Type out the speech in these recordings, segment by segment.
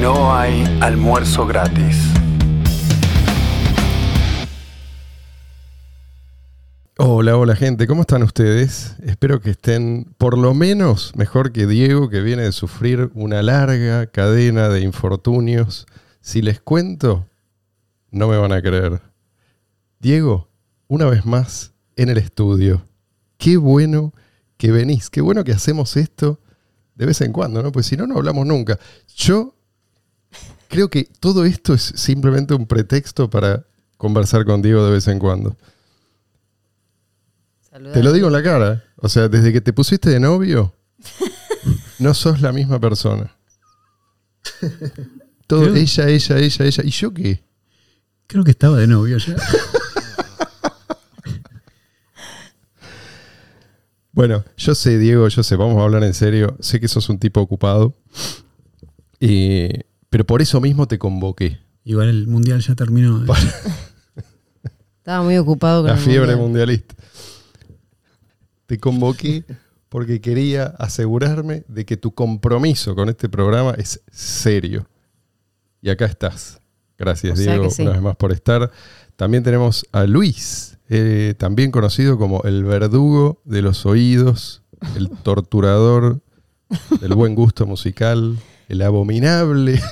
No hay almuerzo gratis. Hola, hola gente, ¿cómo están ustedes? Espero que estén por lo menos mejor que Diego, que viene de sufrir una larga cadena de infortunios. Si les cuento, no me van a creer. Diego, una vez más en el estudio. Qué bueno que venís, qué bueno que hacemos esto de vez en cuando, ¿no? Pues si no, no hablamos nunca. Yo creo que todo esto es simplemente un pretexto para conversar con Diego de vez en cuando. Te lo digo en la cara. O sea, desde que te pusiste de novio, no sos la misma persona. Todo Creo- ella, ella, ella, ella. ¿Y yo qué? Creo que estaba de novio ya. Bueno, yo sé, Diego, yo sé, vamos a hablar en serio. Sé que sos un tipo ocupado. Y- pero por eso mismo te convoqué. Igual el mundial ya terminó. ¿eh? Estaba muy ocupado con La el fiebre mundial. mundialista. Te convoqué porque quería asegurarme de que tu compromiso con este programa es serio. Y acá estás. Gracias, O sea Diego, sí. una vez más por estar. También tenemos a Luis, eh, también conocido como el verdugo de los oídos, el torturador del buen gusto musical, el abominable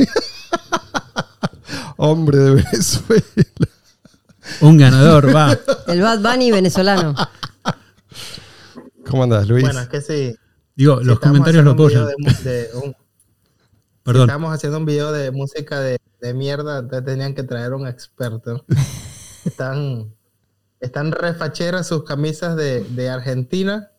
hombre de Venezuela. Un ganador, va. El Bad Bunny venezolano. ¿Cómo andas, Luis? Bueno, es que sí. Digo, si los comentarios lo apoyan. de un- si Perdón. estamos haciendo un video de música de, de mierda, entonces tenían que traer un experto. Están, están refacheras sus camisas de, de Argentina.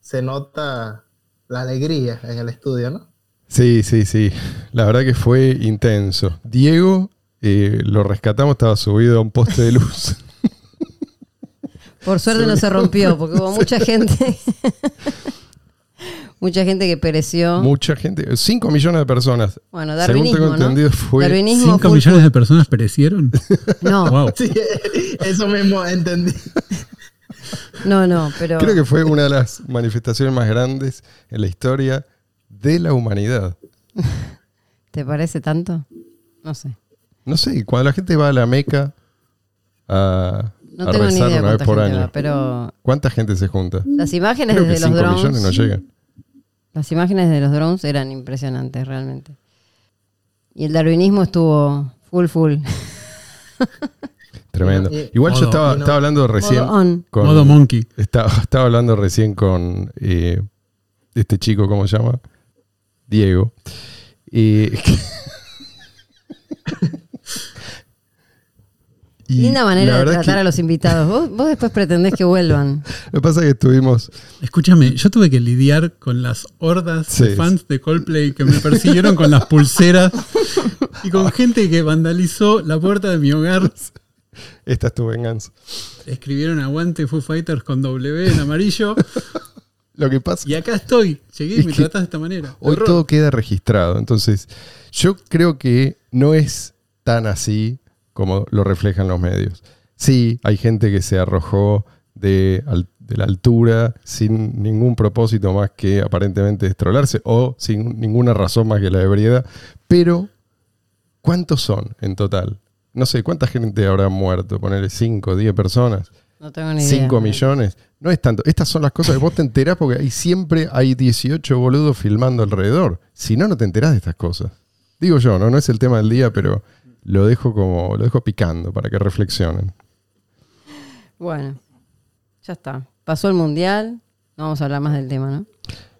Se nota la alegría en el estudio, ¿no? Sí, sí, sí. La verdad que fue intenso. Diego, eh, lo rescatamos, estaba subido a un poste de luz. Por suerte no se rompió, porque hubo mucha gente. mucha gente que pereció. Mucha gente, 5 millones de personas. Bueno, Según darwinismo, tengo ¿no? entendido, fue. Darwinismo ¿Cinco full, millones full. de personas perecieron? No, Wow. Sí, eso mismo entendí. no, no, pero Creo que fue una de las manifestaciones más grandes en la historia de la humanidad. ¿te parece tanto? No sé. No sé, cuando la gente va a la Meca a, No a tengo ni rezar idea una vez cuánta por gente año, va, pero ¿cuánta gente se junta? las imágenes Creo que desde los 5 millones drones, no llegan. las imágenes de los drones eran impresionantes realmente. Y el darwinismo estuvo full full. Tremendo. Igual yo estaba, y no- estaba hablando recién. Modo on. con- Modo monkey. Estaba, estaba hablando recién con eh, este chico, ¿cómo se llama? Diego. Y, y Linda manera de tratar que a los invitados. Vos, vos después pretendés que vuelvan. Lo que pasa es que estuvimos. Escúchame, yo tuve que lidiar con las hordas Sí. de fans de Coldplay que me persiguieron con las pulseras y con gente que vandalizó la puerta de mi hogar. Esta es tu venganza. Escribieron aguante Foo Fighters con W en amarillo Lo que pasa y acá estoy. Llegué y Es me que tratás de esta manera. Hoy Horror. todo queda registrado. Entonces, yo creo que no es tan así como lo reflejan los medios. Sí, hay gente que se arrojó de, de la altura sin ningún propósito más que aparentemente destrolarse o sin ninguna razón más que la ebriedad. Pero, ¿cuántos son en total? No sé, ¿cuánta gente habrá muerto? Ponerle 5, 10 personas. No tengo ni idea. 5 millones. No es tanto. Estas son las cosas que vos te enterás porque ahí siempre hay 18 boludos filmando alrededor. Si no, no te enterás de estas cosas. Digo yo, ¿no? No es el tema del día, pero lo dejo como, lo dejo picando para que reflexionen. Bueno, ya está. Pasó el mundial. No vamos a hablar más del tema, ¿no?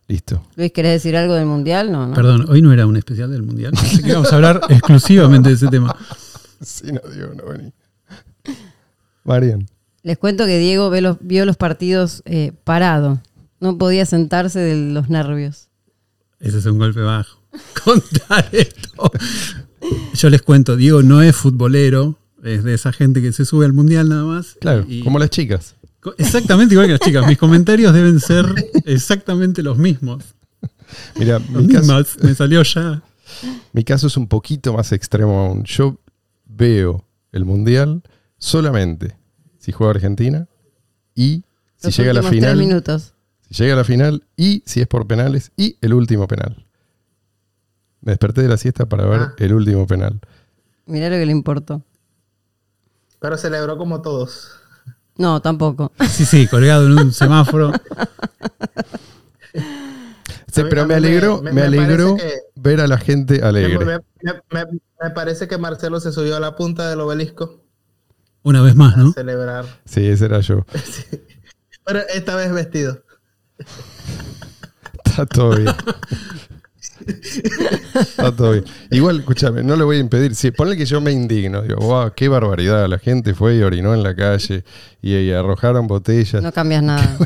Listo. Luis, ¿querés decir algo del mundial? No, no. Perdón, hoy no era un especial del mundial. Así que vamos a hablar exclusivamente de ese tema. Sí, no digo, no vení. Marian. Les cuento que Diego ve los- vio los partidos eh, parado. No podía sentarse de los nervios. Ese es un golpe bajo. Contar esto. Yo les cuento, Diego no es futbolero, es de esa gente que se sube al mundial nada más. Claro, Y- como las chicas. Exactamente igual que las chicas. Mis comentarios deben ser exactamente los mismos. Mira, Los mi caso, mismos. Me salió ya. mi caso es un poquito más extremo aún. Yo veo el mundial solamente si juega Argentina y si Los llega a la tres final. minutos. Si llega a la final y si es por penales y el último penal. Me desperté de la siesta para ver Ah. el último penal. Mirá lo que le importó. Pero celebró como todos. No, tampoco. Sí, sí, colgado en un semáforo. Sí, pero me alegró, me- me me alegró que- ver a la gente Me, alegre. me- me- me parece que Marcelo se subió a la punta del obelisco Una vez más, a ¿no? celebrar. Sí, ese era yo. Pero esta vez vestido. Está todo bien. Está todo bien. Igual, escúchame, no le voy a impedir. Si, ponle que yo me indigno. Digo, wow, qué barbaridad. La gente fue y orinó en la calle y, y arrojaron botellas. No cambias nada.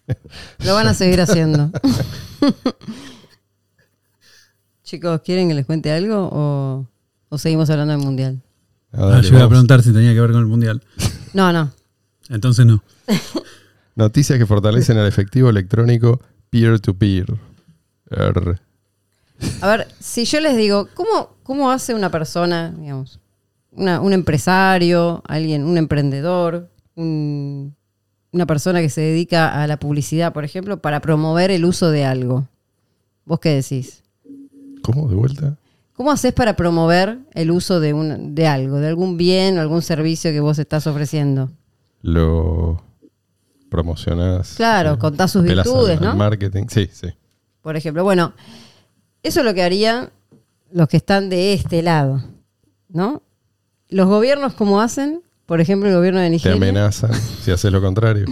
Lo van a seguir haciendo. Chicos, ¿quieren que les cuente algo o, o seguimos hablando del mundial? Ah, Ah, yo iba a preguntar si tenía que ver con el mundial. No, no. Entonces no. Noticias que fortalecen el efectivo electrónico peer-to-peer. Er, A ver, si yo les digo, ¿cómo, cómo hace una persona, digamos, una- un empresario, alguien, un emprendedor, un- una persona que se dedica a la publicidad, por ejemplo, para promover el uso de algo? ¿Vos qué decís? ¿Cómo? ¿De vuelta? ¿Cómo haces para promover el uso de, un, de algo, de algún bien o algún servicio que vos estás ofreciendo? Lo promocionás. Claro, eh, contás sus al- virtudes, al ¿no? marketing. Sí, sí. Por ejemplo, bueno, eso es lo que harían los que están de este lado, ¿no? Los gobiernos, ¿cómo hacen? Por ejemplo, el gobierno de Te Nigeria. amenazan si haces lo contrario.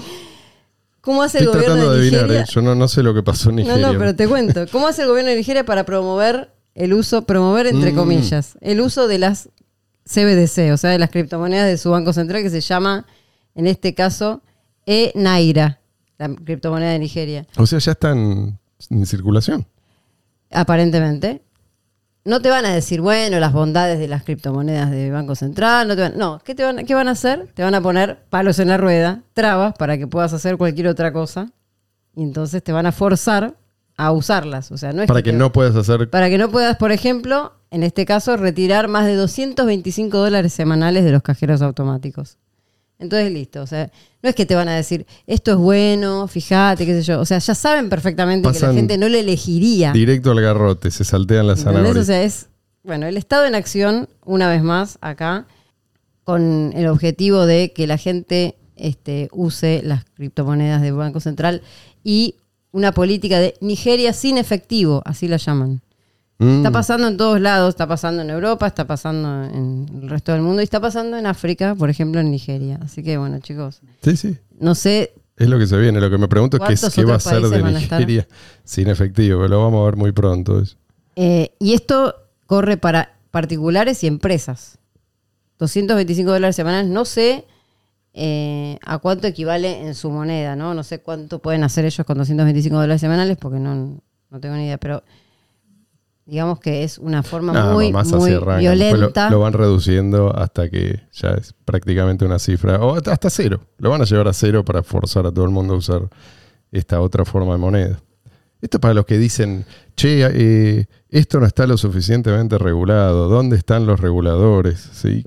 ¿Cómo hace Estoy el gobierno tratando de de adivinar, Nigeria? ¿eh? yo no, no sé lo que pasó en no, Nigeria. no, pero te cuento. ¿Cómo hace el gobierno de Nigeria para promover el uso, promover entre Mm. comillas, el uso de las CBDC, o sea, de las criptomonedas de su banco central que se llama, en este caso, E-Naira, la criptomoneda de Nigeria? O sea, ya están en circulación. aparentemente, no te van a decir, bueno, las bondades de las criptomonedas de Banco Central, no, te van, no ¿qué, te van, ¿qué van a hacer? Te van a poner palos en la rueda, trabas para que puedas hacer cualquier otra cosa, y entonces te van a forzar a usarlas. O sea, no es Para que te- no puedas hacer. para que no puedas, por ejemplo, en este caso, retirar más de 225 dólares semanales de los cajeros automáticos. Entonces, listo. O sea, no es que te van a decir, esto es bueno, fíjate, qué sé yo. O sea, ya saben perfectamente que la gente no le elegiría. Directo al garrote, se saltean las zanahorias. O sea, es, bueno, el Estado en acción, una vez más, acá, con el objetivo de que la gente este, use las criptomonedas del Banco Central y una política de Nigeria sin efectivo, así la llaman. Mm, Está pasando en todos lados, está pasando en Europa, está pasando en el resto del mundo y está pasando en África, por ejemplo, en Nigeria. Así que bueno, chicos, Sí, sí. no sé, Es lo que se viene. Lo que me pregunto es qué, es- ¿Cuántos qué va a ser de? Nigeria sin efectivo, pero lo vamos a ver muy pronto. eso. eh, y esto corre para particulares y empresas. 225 dólares semanales, no sé eh, a cuánto equivale en su moneda, ¿no? No sé cuánto pueden hacer ellos con 225 dólares semanales porque no, no tengo ni idea, pero digamos que es una forma No, muy, más lo- violenta. Lo, van reduciendo hasta que ya es prácticamente una cifra. O hasta, hasta cero. Lo van a llevar a cero para forzar a todo el mundo a usar esta otra forma de moneda. Esto es para los que dicen, che, eh, esto no está lo suficientemente regulado. ¿Dónde están los reguladores? ¿Sí?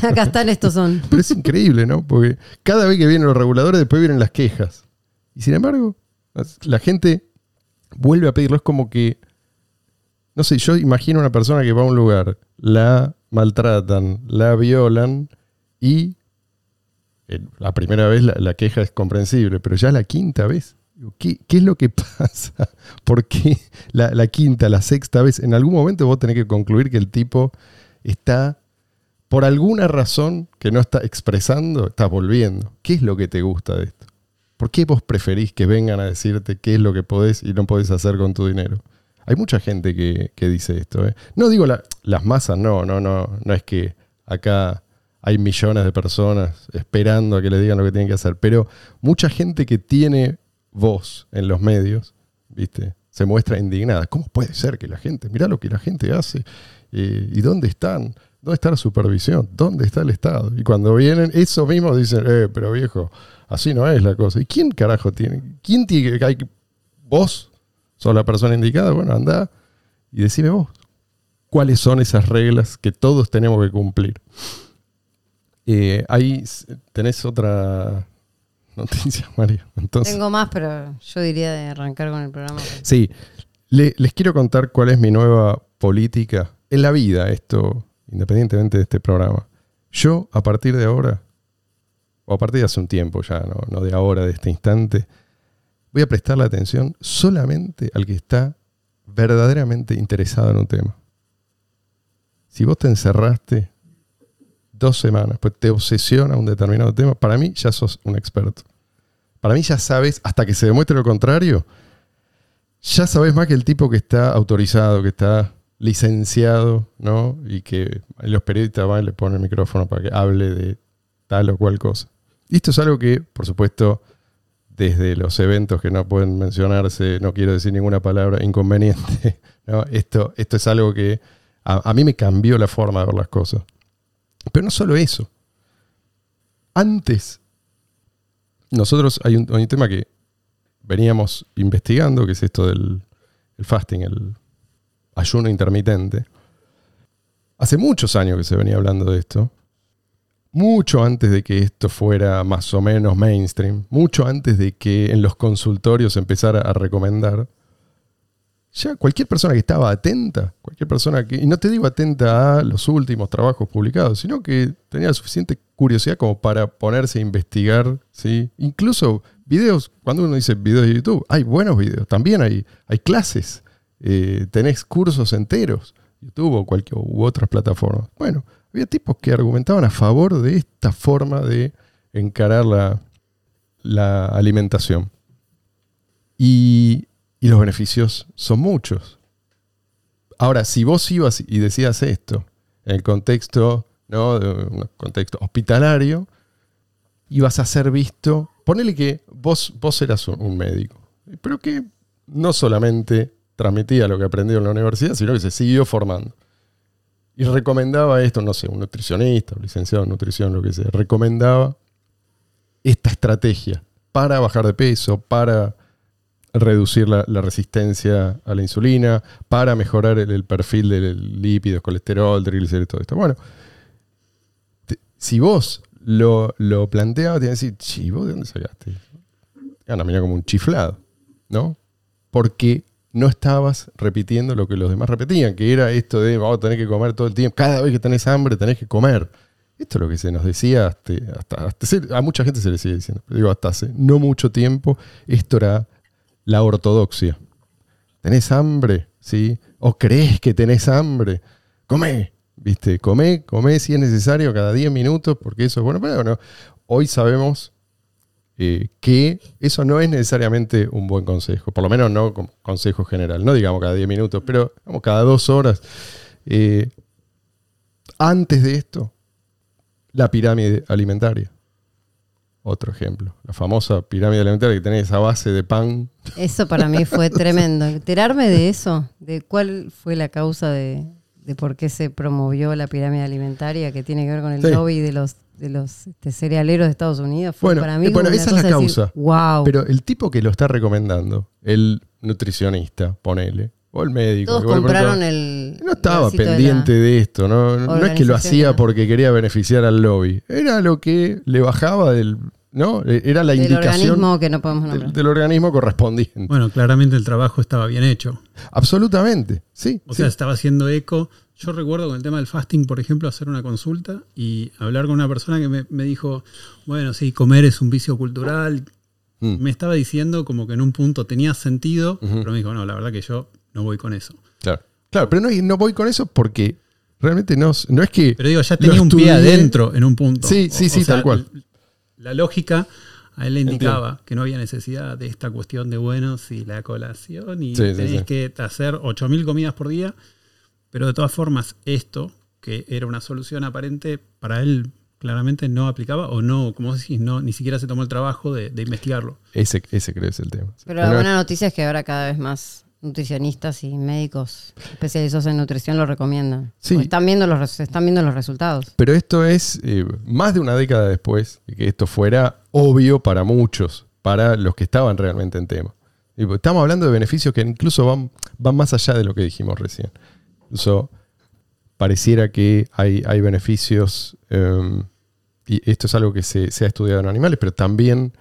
Acá están, estos son. Pero es increíble, ¿no? Porque cada vez que vienen los reguladores, después vienen las quejas. Y sin embargo, la gente vuelve a pedirlo. Es como que, no sé, yo imagino una persona que va a un lugar, la maltratan, la violan y eh, la primera vez la, la queja es comprensible, pero ya la quinta vez. ¿Qué, es lo que pasa? ¿Por qué la, quinta, la sexta vez? En algún momento vos tenés que concluir que el tipo está por alguna razón que no está expresando, está volviendo. ¿Qué es lo que te gusta de esto? ¿Por qué vos preferís que vengan a decirte qué es lo que podés y no podés hacer con tu dinero? Hay mucha gente que, que dice esto. ¿eh? No digo la- las masas, no, no, no. No es que acá hay millones de personas esperando a que le digan lo que tienen que hacer, pero mucha gente que tiene voz en los medios, ¿viste? Se muestra indignada. ¿Cómo puede ser que la gente, mirá lo que la gente hace? ¿Y dónde están? ¿Dónde está la supervisión? ¿Dónde está el Estado? Y cuando vienen, eso mismo dicen, eh, pero viejo, así no es la cosa. ¿Y quién carajo tiene? ¿Quién tiene que hay ¿Vos sos la persona indicada? Bueno, anda y decime vos. ¿Cuáles son esas reglas que todos tenemos que cumplir? Eh, ahí tenés otra noticia, María. Entonces, Tengo más, pero yo diría de arrancar con el programa. Sí, Le- les quiero contar cuál es mi nueva política en la vida, esto, independientemente de este programa. Yo, a partir de ahora, o a partir de hace un tiempo ya, no, no de ahora, de este instante, voy a prestar la atención solamente al que está verdaderamente interesado en un tema. Si vos te encerraste dos semanas, pues te obsesiona un determinado tema, para mí ya sos un experto. Para mí ya sabes, hasta que se demuestre lo contrario, ya sabes más que el tipo que está autorizado, que está licenciado, ¿no? Y que los periodistas van y le ponen el micrófono para que hable de tal o cual cosa. Y esto es algo que, por supuesto, desde los eventos que no pueden mencionarse, no quiero decir ninguna palabra inconveniente, ¿no? Esto, esto es algo que a, a mí me cambió la forma de ver las cosas. Pero no solo eso. Antes, nosotros hay un, tema que veníamos investigando, que es esto del el fasting, el ayuno intermitente. Hace muchos años que se venía hablando de esto. Mucho antes de que esto fuera más o menos mainstream. Mucho antes de que en los consultorios empezara a recomendar. Ya cualquier persona que estaba atenta, cualquier persona que, y no te digo atenta a los últimos trabajos publicados, sino que tenía suficiente curiosidad como para ponerse a investigar, ¿sí? incluso videos, cuando uno dice videos de YouTube, hay buenos videos, también hay, hay clases, eh, tenés cursos enteros, YouTube o cualquier u otras plataformas. Bueno, había tipos que argumentaban a favor de esta forma de encarar la, la alimentación. Y, y los beneficios son muchos. Ahora, si vos ibas y decías esto en el contexto, ¿no? contexto hospitalario, ibas a ser visto. Ponele que vos, vos eras un, un médico, pero que no solamente transmitía lo que aprendió en la universidad, sino que se siguió formando. Y recomendaba esto, no sé, un nutricionista, un licenciado en nutrición, lo que sea, recomendaba esta estrategia para bajar de peso, para reducir la, resistencia a la insulina, para mejorar el, perfil de lípidos, colesterol, triglicéridos, todo esto. Bueno, si vos lo, lo planteabas, te iban a decir, "Chi, ¿vos de dónde sacaste? Gana, mira como un chiflado, ¿no? Porque no estabas repitiendo lo que los demás repetían, que era esto de vamos a tener que comer todo el tiempo, cada vez que tenés hambre tenés que comer. Esto es lo que se nos decía hasta, hasta- a mucha gente se le sigue diciendo, pero digo, hasta hace no mucho tiempo, esto era la ortodoxia. ¿Tenés hambre? ¿Sí? ¿O crees que tenés hambre? Comé, ¿viste? Comé, comé si es necesario cada 10 minutos, porque eso es bueno. Pero bueno, hoy sabemos eh, que eso no es necesariamente un buen consejo, por lo menos no como consejo general, no digamos cada 10 minutos, pero digamos cada dos horas. Eh, antes de esto, la pirámide alimentaria. Otro ejemplo, la famosa pirámide alimentaria que tiene esa base de pan. Eso para mí fue tremendo. Enterarme de eso, de cuál fue la causa de, de por qué se promovió la pirámide alimentaria que tiene que ver con el Sí. lobby de los, de los este, cerealeros de Estados Unidos, fue Bueno, para mí bueno, esa es la decir, causa. wow. Pero el tipo que lo está recomendando, el nutricionista, ponele, o el médico. Todos compraron pronto, el. No estaba de pendiente de, esto, ¿no? No es que lo hacía porque quería beneficiar al lobby. Era lo que le bajaba del. ¿No? Era la del indicación organismo que no podemos del, nombrar. del organismo correspondiente. Bueno, claramente el trabajo estaba bien hecho. Absolutamente. Sí. O sí. sea, estaba haciendo eco. Yo recuerdo con el tema del fasting, por ejemplo, hacer una consulta y hablar con una persona que me, me dijo, bueno, sí, comer es un vicio cultural. Mm. Me estaba diciendo como que en un punto tenía sentido, pero me dijo, no, la verdad que yo no voy con eso. Claro. Claro, pero no, no voy con eso porque realmente no, no es que. Pero digo, ya tenía un pie adentro en un punto. Sí, sí, sí, tal cual. La lógica a él le indicaba que no había necesidad de esta cuestión de, bueno, si la colación y Sí, tenés sí. que hacer 8.000 comidas por día, pero de todas formas esto, que era una solución aparente, para él claramente no aplicaba o no, como decís, no, ni siquiera se tomó el trabajo de, de investigarlo. Ese, ese creo que es el tema. Pero la buena noticia es que ahora cada vez más nutricionistas y médicos especializados en nutrición lo recomiendan. Sí. Están viendo los, están viendo los resultados. Pero esto es eh, más de una década después de que esto fuera obvio para muchos, para los que estaban realmente en tema. Pues, Estamos hablando de beneficios que incluso van, van más allá de lo que dijimos recién. Incluso pareciera que hay, hay beneficios, eh, y esto es algo que se, se ha estudiado en animales, pero también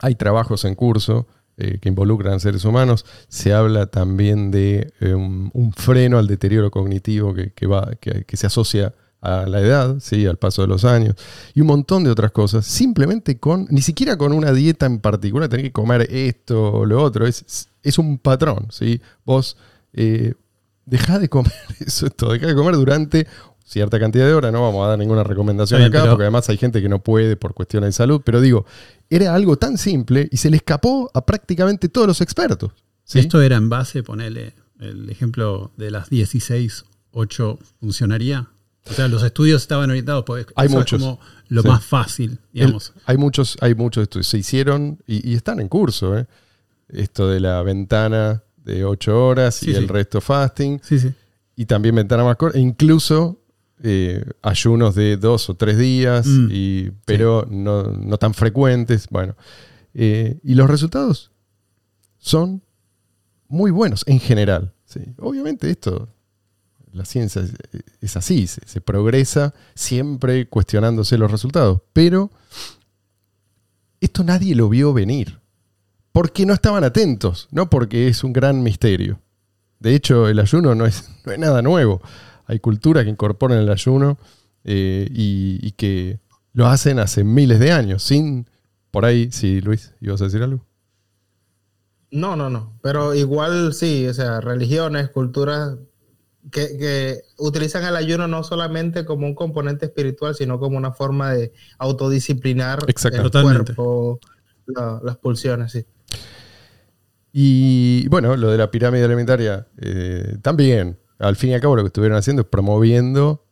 hay trabajos en curso eh, que involucran seres humanos. Se habla también de eh, un, un freno al deterioro cognitivo que, que va, que, que se asocia a la edad, ¿sí? al paso de los años, y un montón de otras cosas, simplemente con, ni siquiera con una dieta en particular, tener que comer esto o lo otro, es, es un patrón, ¿sí? Vos eh, dejá de comer eso, esto, dejá de comer durante cierta cantidad de horas, no vamos a dar ninguna recomendación acá, porque además hay gente que no puede por cuestiones de salud, pero digo, era algo tan simple y se le escapó a prácticamente todos los expertos. ¿sí? Esto era en base, ponele el ejemplo de las 16, 8 funcionaría. O sea, los estudios estaban orientados, pues Hay eso es muchos. como lo Sí. más fácil, digamos. El- hay muchos, hay muchos estudios. Se hicieron y, y están en curso. ¿eh? Esto de la ventana de 8 horas Sí, y el resto fasting. Sí, sí. Y también ventana más corta. E incluso eh, ayunos de dos o tres días, Mm. y, pero no, no tan frecuentes. Bueno. eh, y los resultados son muy buenos en general. ¿sí? Obviamente esto, la ciencia es, es así, se, se progresa siempre cuestionándose los resultados, pero esto nadie lo vio venir, porque no estaban atentos, no porque es un gran misterio. De hecho, el ayuno no es, no es nada nuevo. Hay culturas que incorporan el ayuno eh, y, y que lo hacen hace miles de años, sin... Por ahí, sí, Luis, ¿ibas a decir algo? No, no, no. Pero igual sí, o sea, religiones, culturas que, que utilizan el ayuno no solamente como un componente espiritual, sino como una forma de autodisciplinar Exacto. el Totalmente. cuerpo, la- las pulsiones, sí. Y bueno, lo de la pirámide alimentaria eh, también. Al fin y al cabo lo que estuvieron haciendo es promoviendo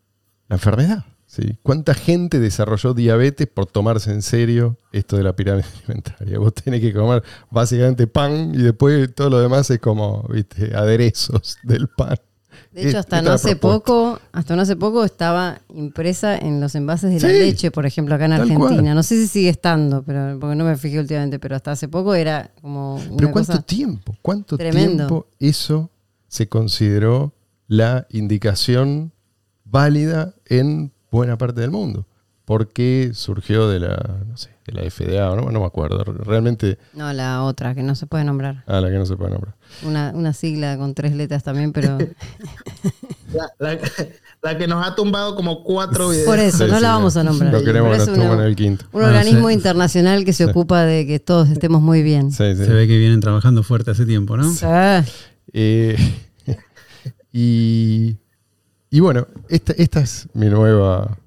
la enfermedad. ¿sí? ¿Cuánta gente desarrolló diabetes por tomarse en serio esto de la pirámide alimentaria? Vos tenés que comer básicamente pan y después todo lo demás es como ¿viste? aderezos del pan. De hecho, hasta no hace poco, hasta no hace poco estaba impresa en los envases de la leche, por ejemplo, acá en Argentina. cual. No sé si sigue estando, pero porque no me fijé últimamente, pero hasta hace poco era como una Pero ¿cuánto cosa. tiempo? ¿Cuánto tremendo. tiempo eso se consideró la indicación válida en buena parte del mundo? ¿Por qué surgió de la, no sé, de la FDA? o No, no me acuerdo. Realmente, No, la otra, que no se puede nombrar. a la que no se puede nombrar. Una, una sigla con tres letras también, pero La, la- la que nos ha tumbado como cuatro videos. por eso, Sí, no sí, la vamos a nombrar. No queremos que nos tomen el quinto. un Ah, organismo sí. internacional que se ocupa de que todos estemos muy bien. Sí, sí. Se ve que vienen trabajando fuerte hace tiempo, ¿no? Ah, Eh, y, y bueno, esta, esta es mi nueva.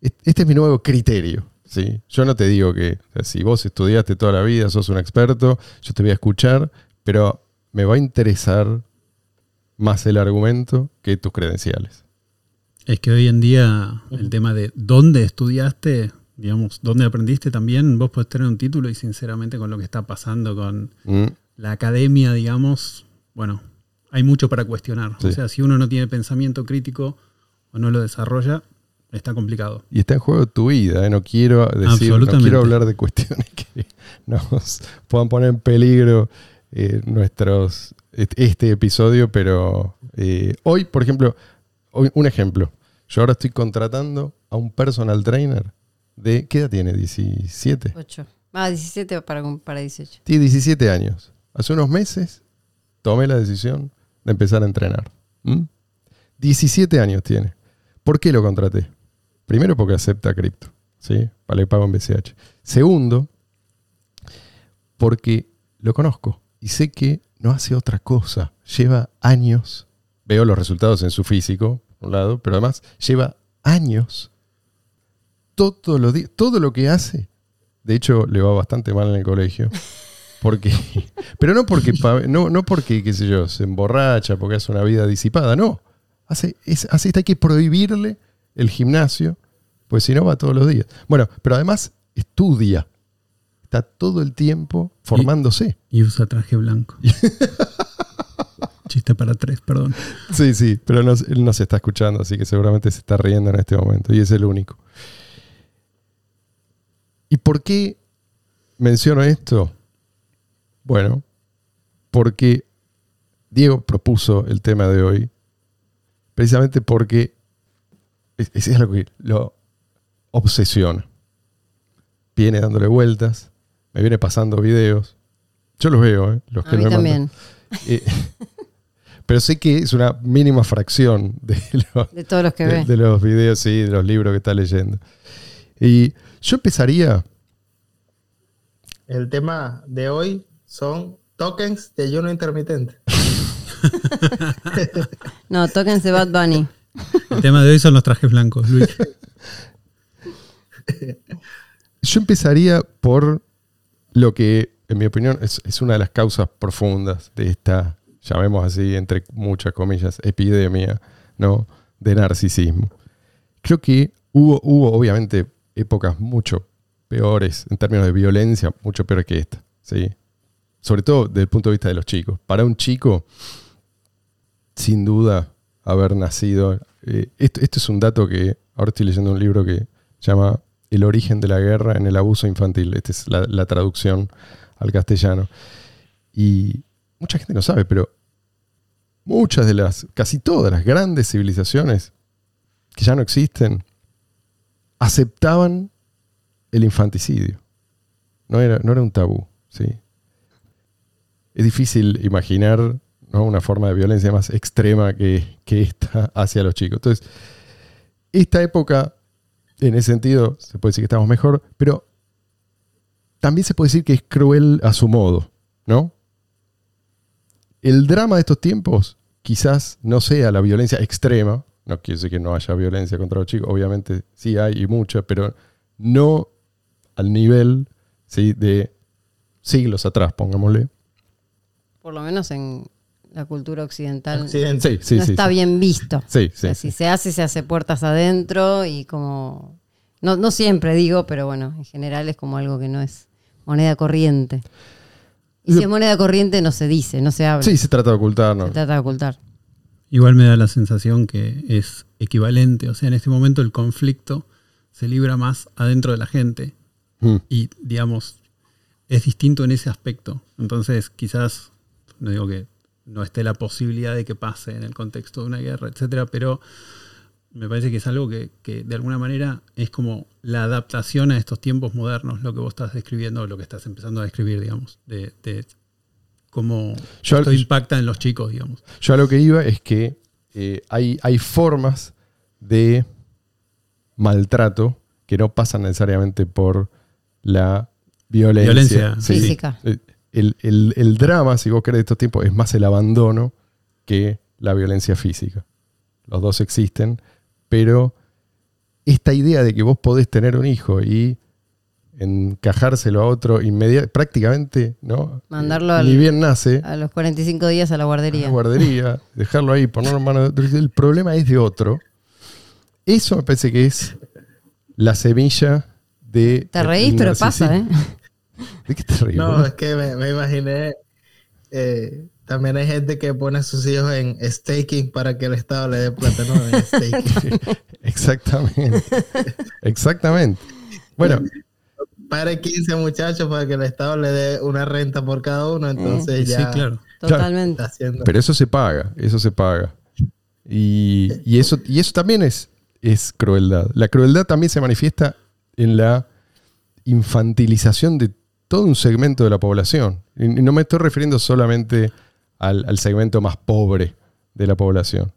Este es mi nuevo criterio. ¿sí? Yo no te digo que o sea, si vos estudiaste toda la vida, sos un experto, yo te voy a escuchar, pero me va a interesar más el argumento que tus credenciales. Es que hoy en día el tema de dónde estudiaste, digamos, dónde aprendiste también, vos podés tener un título y sinceramente con lo que está pasando con Mm, la academia, digamos, bueno, hay mucho para cuestionar. Sí. O sea, si uno no tiene pensamiento crítico o no lo desarrolla, está complicado. Y está en juego tu vida, ¿eh? no quiero decir, no quiero hablar de cuestiones que nos puedan poner en peligro eh, nuestros est- este episodio, pero eh, hoy, por ejemplo, hoy- un ejemplo. Yo ahora estoy contratando a un personal trainer de ¿qué edad tiene? 17. ocho. Ah, 17 para, para 18. Tiene 17 años. Hace unos meses tomé la decisión de empezar a entrenar. ¿Mm? 17 años tiene. ¿Por qué lo contraté? Primero porque acepta cripto, ¿sí? Le pago en BCH. Segundo, porque lo conozco y sé que no hace otra cosa. Lleva años, veo los resultados en su físico, por un lado, pero además lleva años, todo lo, todo lo que hace. De hecho, le va bastante mal en el colegio. Porque, pero no porque, no, no porque, qué sé yo, se emborracha, porque hace una vida disipada, no. Hace, es, hace hay que prohibirle el gimnasio, pues si no va todos los días. Bueno, pero además estudia. Está todo el tiempo formándose. Y usa traje blanco. Chiste para tres, perdón. Sí, sí, pero no- él no se está escuchando, así que seguramente se está riendo en este momento y es el único. ¿Y por qué menciono esto? Bueno, porque Diego propuso el tema de hoy precisamente porque es, es algo que lo obsesiona. Viene dándole vueltas, me viene pasando videos. Yo los veo, ¿eh? Los A que mí me mandan. también. Eh, pero sé que es una mínima fracción de los, De todos los que de, ve. de los videos, sí, de los libros que está leyendo. Y yo empezaría, El tema de hoy son tokens de ayuno intermitente. No, tóquense Bad Bunny. El tema de hoy son los trajes blancos, Luis. yo empezaría por lo que, en mi opinión, es, es una de las causas profundas de esta, llamemos así, entre muchas comillas, epidemia, ¿no? De narcisismo. Creo que hubo, hubo obviamente épocas mucho peores en términos de violencia, mucho peores que esta, ¿sí? Sobre todo desde el punto de vista de los chicos. Para un chico, sin duda, haber nacido... eh, esto, esto es un dato que ahora estoy leyendo un libro que llama El origen de la guerra en el abuso infantil. Esta es la, la traducción al castellano. Y mucha gente no sabe, pero muchas de las, casi todas las grandes civilizaciones que ya no existen, aceptaban el infanticidio. No era, no era un tabú, ¿sí? Es difícil imaginar una forma de violencia más extrema que, que esta hacia los chicos. Entonces, esta época, en ese sentido, se puede decir que estamos mejor, pero también se puede decir que es cruel a su modo, ¿no? El drama de estos tiempos quizás no sea la violencia extrema, no quiere decir que no haya violencia contra los chicos, obviamente sí hay y mucha, pero no al nivel de siglos atrás, pongámosle. Por lo menos en la cultura occidental. Occidente. Sí, sí, no sí. está sí. bien visto. Sí, O sí, sea, sí. si se hace, se hace puertas adentro y como... No, no siempre digo, pero bueno, en general es como algo que no es moneda corriente. Y si es moneda corriente no se dice, no se habla. Sí, se trata de ocultarnos. Se trata de ocultar. Igual me da la sensación que es equivalente. O sea, en este momento el conflicto se libra más adentro de la gente. Mm. Y, digamos, es distinto en ese aspecto. Entonces, quizás, no digo que no esté la posibilidad de que pase en el contexto de una guerra, etcétera, pero me parece que es algo que, que de alguna manera es como la adaptación a estos tiempos modernos, lo que vos estás describiendo, lo que estás empezando a describir, digamos, de, de cómo Yo- esto impacta en los chicos, digamos. Yo a lo que iba es que eh, hay, hay formas de maltrato que no pasan necesariamente por la violencia. Violencia, Sí. Física. Eh, El, el- el drama, si vos querés, de estos tiempos es más el abandono que la violencia física. Los dos existen, pero esta idea de que vos podés tener un hijo y encajárselo a otro inmediatamente, prácticamente, ¿no? Mandarlo Eh, al- Ni bien nace, A los 45 días a la a guardería. la guardería, dejarlo ahí, ponerlo en mano de otro. El problema es de otro. Eso me parece que es la semilla de. Te reís, pero pasa, ¿eh? narcisismo. ¿De qué te reís? No, es que me, me imaginé. eh, también hay gente que pone a sus hijos en staking para que el Estado le dé plata, ¿no? En staking. Exactamente. Exactamente. Bueno, Pare 15 muchachos para que el Estado le dé una renta por cada uno, entonces Sí, ya claro. Totalmente. está haciendo. pero eso se paga, eso se paga. Y, y eso, y eso también es, es crueldad. La crueldad también se manifiesta en la infantilización de todo un segmento de la población. Y no me estoy refiriendo solamente al, al segmento más pobre de la población.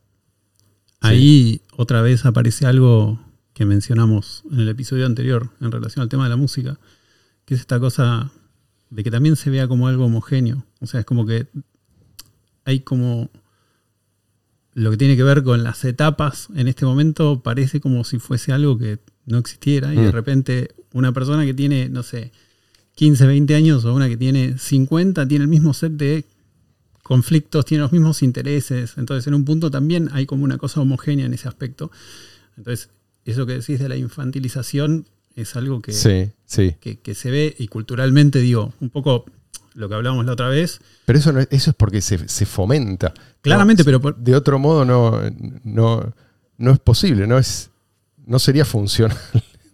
Ahí otra vez aparece algo que mencionamos en el episodio anterior en relación al tema de la música, que es esta cosa de que también se vea como algo homogéneo. O sea, es como que hay como lo que tiene que ver con las etapas en este momento parece como si fuese algo que no existiera y de Mm. repente una persona que tiene, no sé, 15, 20 años o una que tiene 50 tiene el mismo set de conflictos, tiene los mismos intereses. Entonces, en un punto también hay como una cosa homogénea en ese aspecto. Entonces, eso que decís de la infantilización es algo que, Sí, sí. que, que se ve y culturalmente, digo, un poco lo que hablábamos la otra vez. Pero eso, no es- eso es porque se, se fomenta. Claramente, No, pero por- de otro modo no, no, no es posible, no, es, no sería funcional.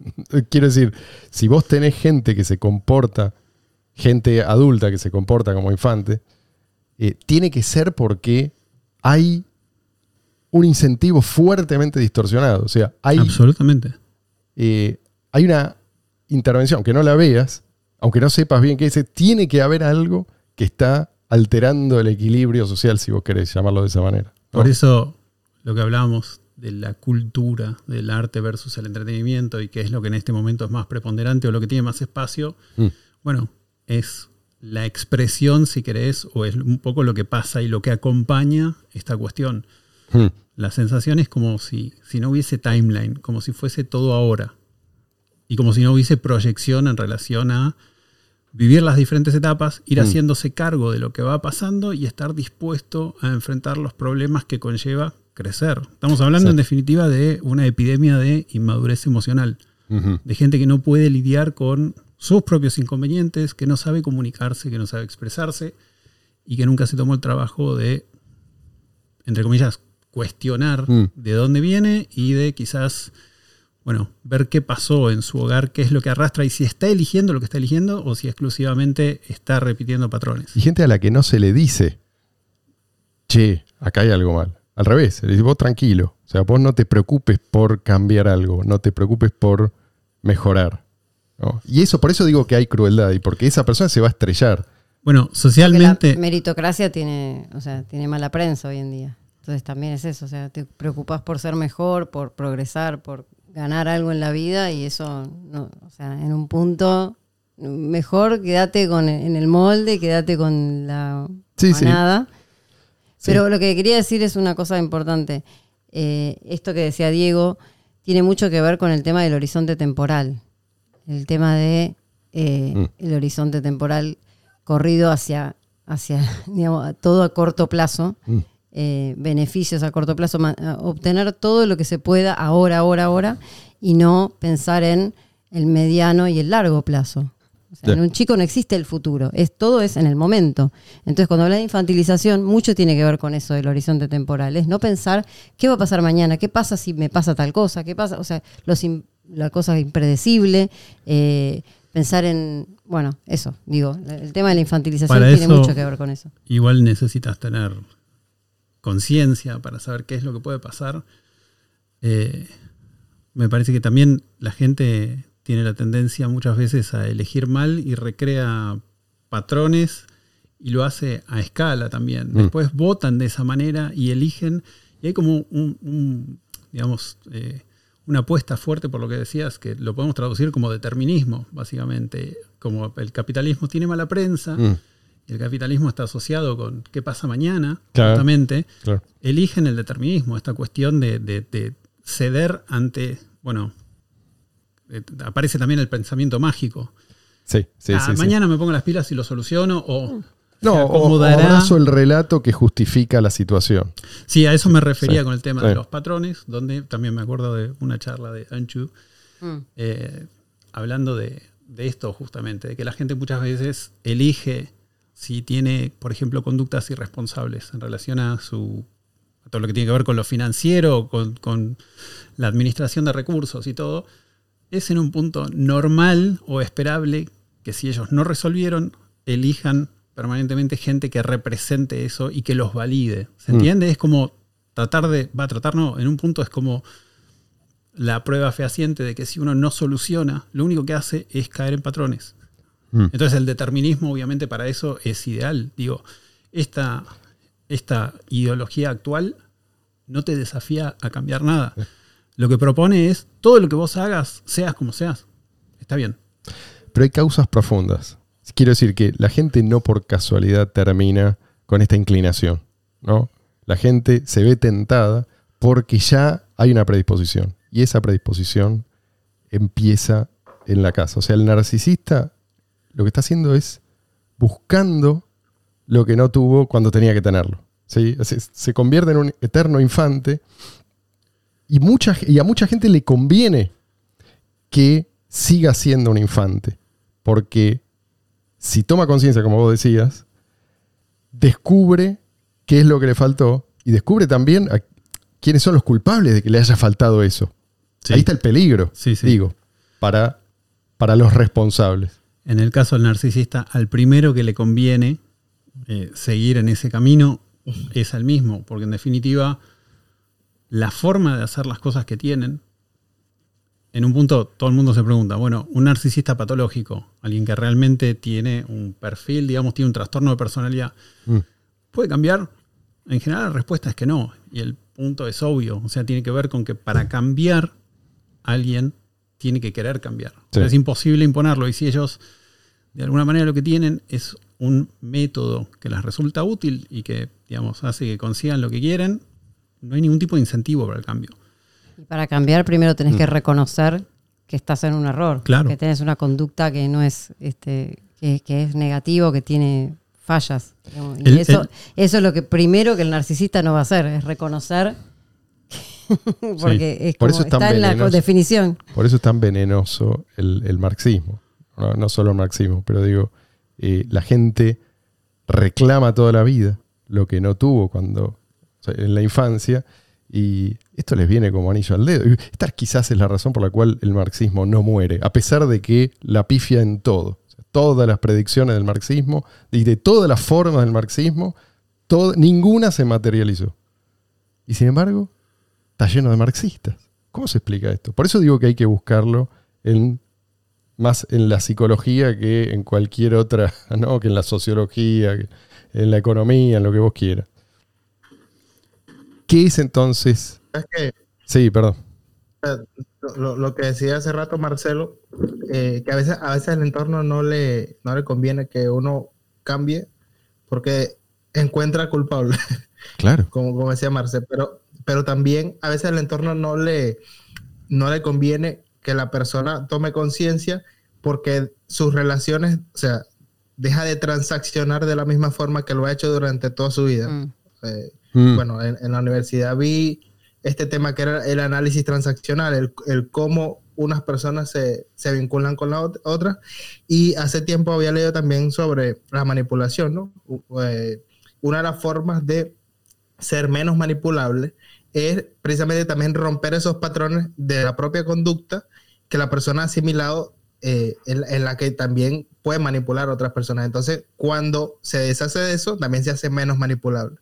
Quiero decir, si vos tenés gente que se comporta, gente adulta que se comporta como infante, eh, tiene que ser porque hay un incentivo fuertemente distorsionado. O sea, hay, Absolutamente. eh, hay una intervención, aunque no la veas, aunque no sepas bien qué es, tiene que haber algo que está alterando el equilibrio social, si vos querés llamarlo de esa manera. ¿no? Por eso lo que hablábamos de la cultura del arte versus el entretenimiento y qué es lo que en este momento es más preponderante o lo que tiene más espacio, Mm. bueno, es la expresión, si querés, o es un poco lo que pasa y lo que acompaña esta cuestión. Mm. La sensación es como si, si no hubiese timeline, como si fuese todo ahora. Y como si no hubiese proyección en relación a vivir las diferentes etapas, ir Mm. haciéndose cargo de lo que va pasando y estar dispuesto a enfrentar los problemas que conlleva crecer. Estamos hablando Sí. en definitiva de una epidemia de inmadurez emocional, de gente que no puede lidiar con sus propios inconvenientes, que no sabe comunicarse, que no sabe expresarse y que nunca se tomó el trabajo de, entre comillas, cuestionar Mm. de dónde viene y de quizás, bueno, ver qué pasó en su hogar, qué es lo que arrastra y si está eligiendo lo que está eligiendo o si exclusivamente está repitiendo patrones. Y gente a la que no se le dice, che, acá hay algo mal. Al revés, le dice, vos tranquilo. O sea, vos no te preocupes por cambiar algo, no te preocupes por mejorar. ¿no? Y eso, por eso digo que hay crueldad y porque esa persona se va a estrellar. Bueno, socialmente... la meritocracia tiene, o sea, tiene mala prensa hoy en día. Entonces también es eso, o sea, te preocupas por ser mejor, por progresar, por ganar algo en la vida y eso, no, o sea, en un punto mejor quédate con en el molde, quédate con la Sí, sí. manada. Sí. Pero lo que quería decir es una cosa importante. Eh, esto que decía Diego tiene mucho que ver con el tema del horizonte temporal. El tema de eh, Mm. el horizonte temporal corrido hacia, hacia digamos, todo a corto plazo, Mm. eh, beneficios a corto plazo, a obtener todo lo que se pueda ahora, ahora, ahora, y no pensar en el mediano y el largo plazo. O sea, Sí. En un chico no existe el futuro, es, todo es en el momento. Entonces, cuando habla de infantilización, mucho tiene que ver con eso del horizonte temporal. Es no pensar qué va a pasar mañana, qué pasa si me pasa tal cosa, qué pasa, o sea, los la cosa impredecible, eh, pensar en, bueno, eso, digo, el tema de la infantilización Para tiene eso- mucho que ver con eso. igual necesitas tener conciencia para saber qué es lo que puede pasar. Eh, me parece que también la gente tiene la tendencia muchas veces a elegir mal y recrea patrones y lo hace a escala también. Mm. Después votan de esa manera y eligen. Y hay como un, un, digamos, eh, una apuesta fuerte por lo que decías, que lo podemos traducir como determinismo, básicamente. Como el capitalismo tiene mala prensa, Mm, y el capitalismo está asociado con qué pasa mañana, Claro. justamente, claro. eligen el determinismo, esta cuestión de, de- de ceder ante, bueno, aparece también el pensamiento mágico. Sí, sí, Ah, sí, sí. mañana me pongo las pilas y lo soluciono, o No, o, o el relato que justifica la situación. Sí, a eso me refería Sí, con el tema sí. de los patrones, donde también me acuerdo de una charla de Anchu, Mm. eh, hablando de, de esto justamente, de que la gente muchas veces elige si tiene, por ejemplo, conductas irresponsables en relación a su a todo lo que tiene que ver con lo financiero, con, con la administración de recursos y todo, es en un punto normal o esperable que si ellos no resolvieron, elijan permanentemente gente que represente eso y que los valide. ¿Se Mm. entiende? Es como tratar de, va a tratar, no, en un punto es como la prueba fehaciente de que si uno no soluciona, lo único que hace es caer en patrones. Mm. Entonces el determinismo obviamente para eso es ideal. Digo, esta, esta ideología actual no te desafía a cambiar nada. Lo que propone es todo lo que vos hagas, seas como seas. Está bien. Pero hay causas profundas. Quiero decir que la gente no por casualidad termina con esta inclinación, ¿no? La gente se ve tentada porque ya hay una predisposición. Y esa predisposición empieza en la casa. O sea, el narcisista lo que está haciendo es buscando lo que no tuvo cuando tenía que tenerlo. ¿sí? Se, se convierte en un eterno infante y, mucha, y a mucha gente le conviene que siga siendo un infante. Porque si toma conciencia, como vos decías, descubre qué es lo que le faltó y descubre también a quiénes son los culpables de que le haya faltado eso. Sí. Ahí está el peligro, Sí, sí. digo, para, para los responsables. En el caso del narcisista, al primero que le conviene eh, seguir en ese camino es al mismo, porque en definitiva la forma de hacer las cosas que tienen en un punto todo el mundo se pregunta, bueno, un narcisista patológico, alguien que realmente tiene un perfil, digamos, tiene un trastorno de personalidad, Mm. ¿puede cambiar? En general la respuesta es que no. Y el punto es obvio. O sea, tiene que ver con que para cambiar alguien tiene que querer cambiar. O sea, es imposible imponerlo. Y si ellos, de alguna manera, lo que tienen es un método que les resulta útil y que, digamos, hace que consigan lo que quieren, no hay ningún tipo de incentivo para el cambio. Y para cambiar, primero tenés que reconocer que estás en un error. Claro. Que tenés una conducta que no es, este, que, que es negativo, que tiene fallas. digamos. Y El- eso, el- eso es lo que primero que el narcisista no va a hacer, es reconocer. porque es Por como, eso es está en la venenoso. definición. Por eso es tan venenoso el, el marxismo. No, no solo el marxismo, pero digo, eh, la gente reclama toda la vida lo que no tuvo cuando en la infancia y esto les viene como anillo al dedo. Esta quizás es la razón por la cual el marxismo no muere, a pesar de que la pifia en todo. Todas las predicciones del marxismo y de todas las formas del marxismo, ninguna se materializó. Y sin embargo, está lleno de marxistas. ¿Cómo se explica esto? Por eso digo que hay que buscarlo más en la psicología que en cualquier otra, ¿no? que en la sociología, en la economía, en lo que vos quieras. ¿Qué es entonces? Es que Sí, perdón. lo, lo que decía hace rato Marcelo, eh, que a veces, a veces el entorno no le, no le conviene que uno cambie porque encuentra culpable, Claro. como, como decía Marcelo, pero, pero también a veces el entorno no le, no le conviene que la persona tome conciencia porque sus relaciones, o sea, deja de transaccionar de la misma forma que lo ha hecho durante toda su vida. Mm. Eh, Mm. bueno, en, la universidad vi este tema que era el análisis transaccional, el, el cómo unas personas se, se vinculan con la ot- otra. Y hace tiempo había leído también sobre la manipulación, ¿no? Eh, una de las formas de ser menos manipulable es precisamente también romper esos patrones de la propia conducta que la persona ha asimilado eh, en, en la que también puede manipular a otras personas. Entonces, cuando se deshace de eso, también se hace menos manipulable.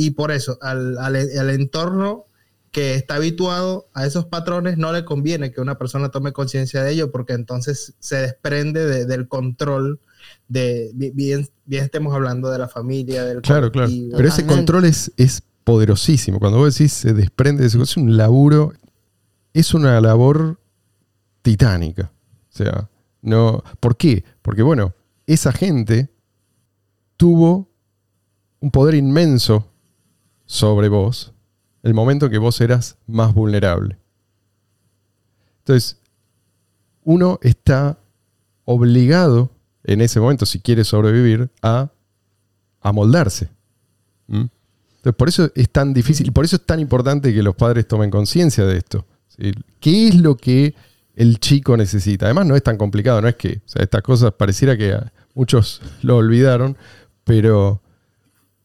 Y por eso, al, al- al entorno que está habituado a esos patrones, no le conviene que una persona tome conciencia de ello, porque entonces se desprende de- del control de, bi- bien, bien estemos hablando de la familia, del Claro, claro. Pero ese control es, es poderosísimo. Cuando vos decís se desprende de eso, es un laburo, es una labor titánica. O sea, no. ¿Por qué? Porque, bueno, esa gente tuvo un poder inmenso sobre vos el momento que vos eras más vulnerable. Entonces, uno está obligado en ese momento, si quiere sobrevivir, a amoldarse. ¿Mm? Entonces, por eso es tan difícil y por eso es tan importante que los padres tomen conciencia de esto. ¿Qué es lo que el chico necesita? Además, no es tan complicado, no es que o sea, estas cosas pareciera que muchos lo olvidaron, pero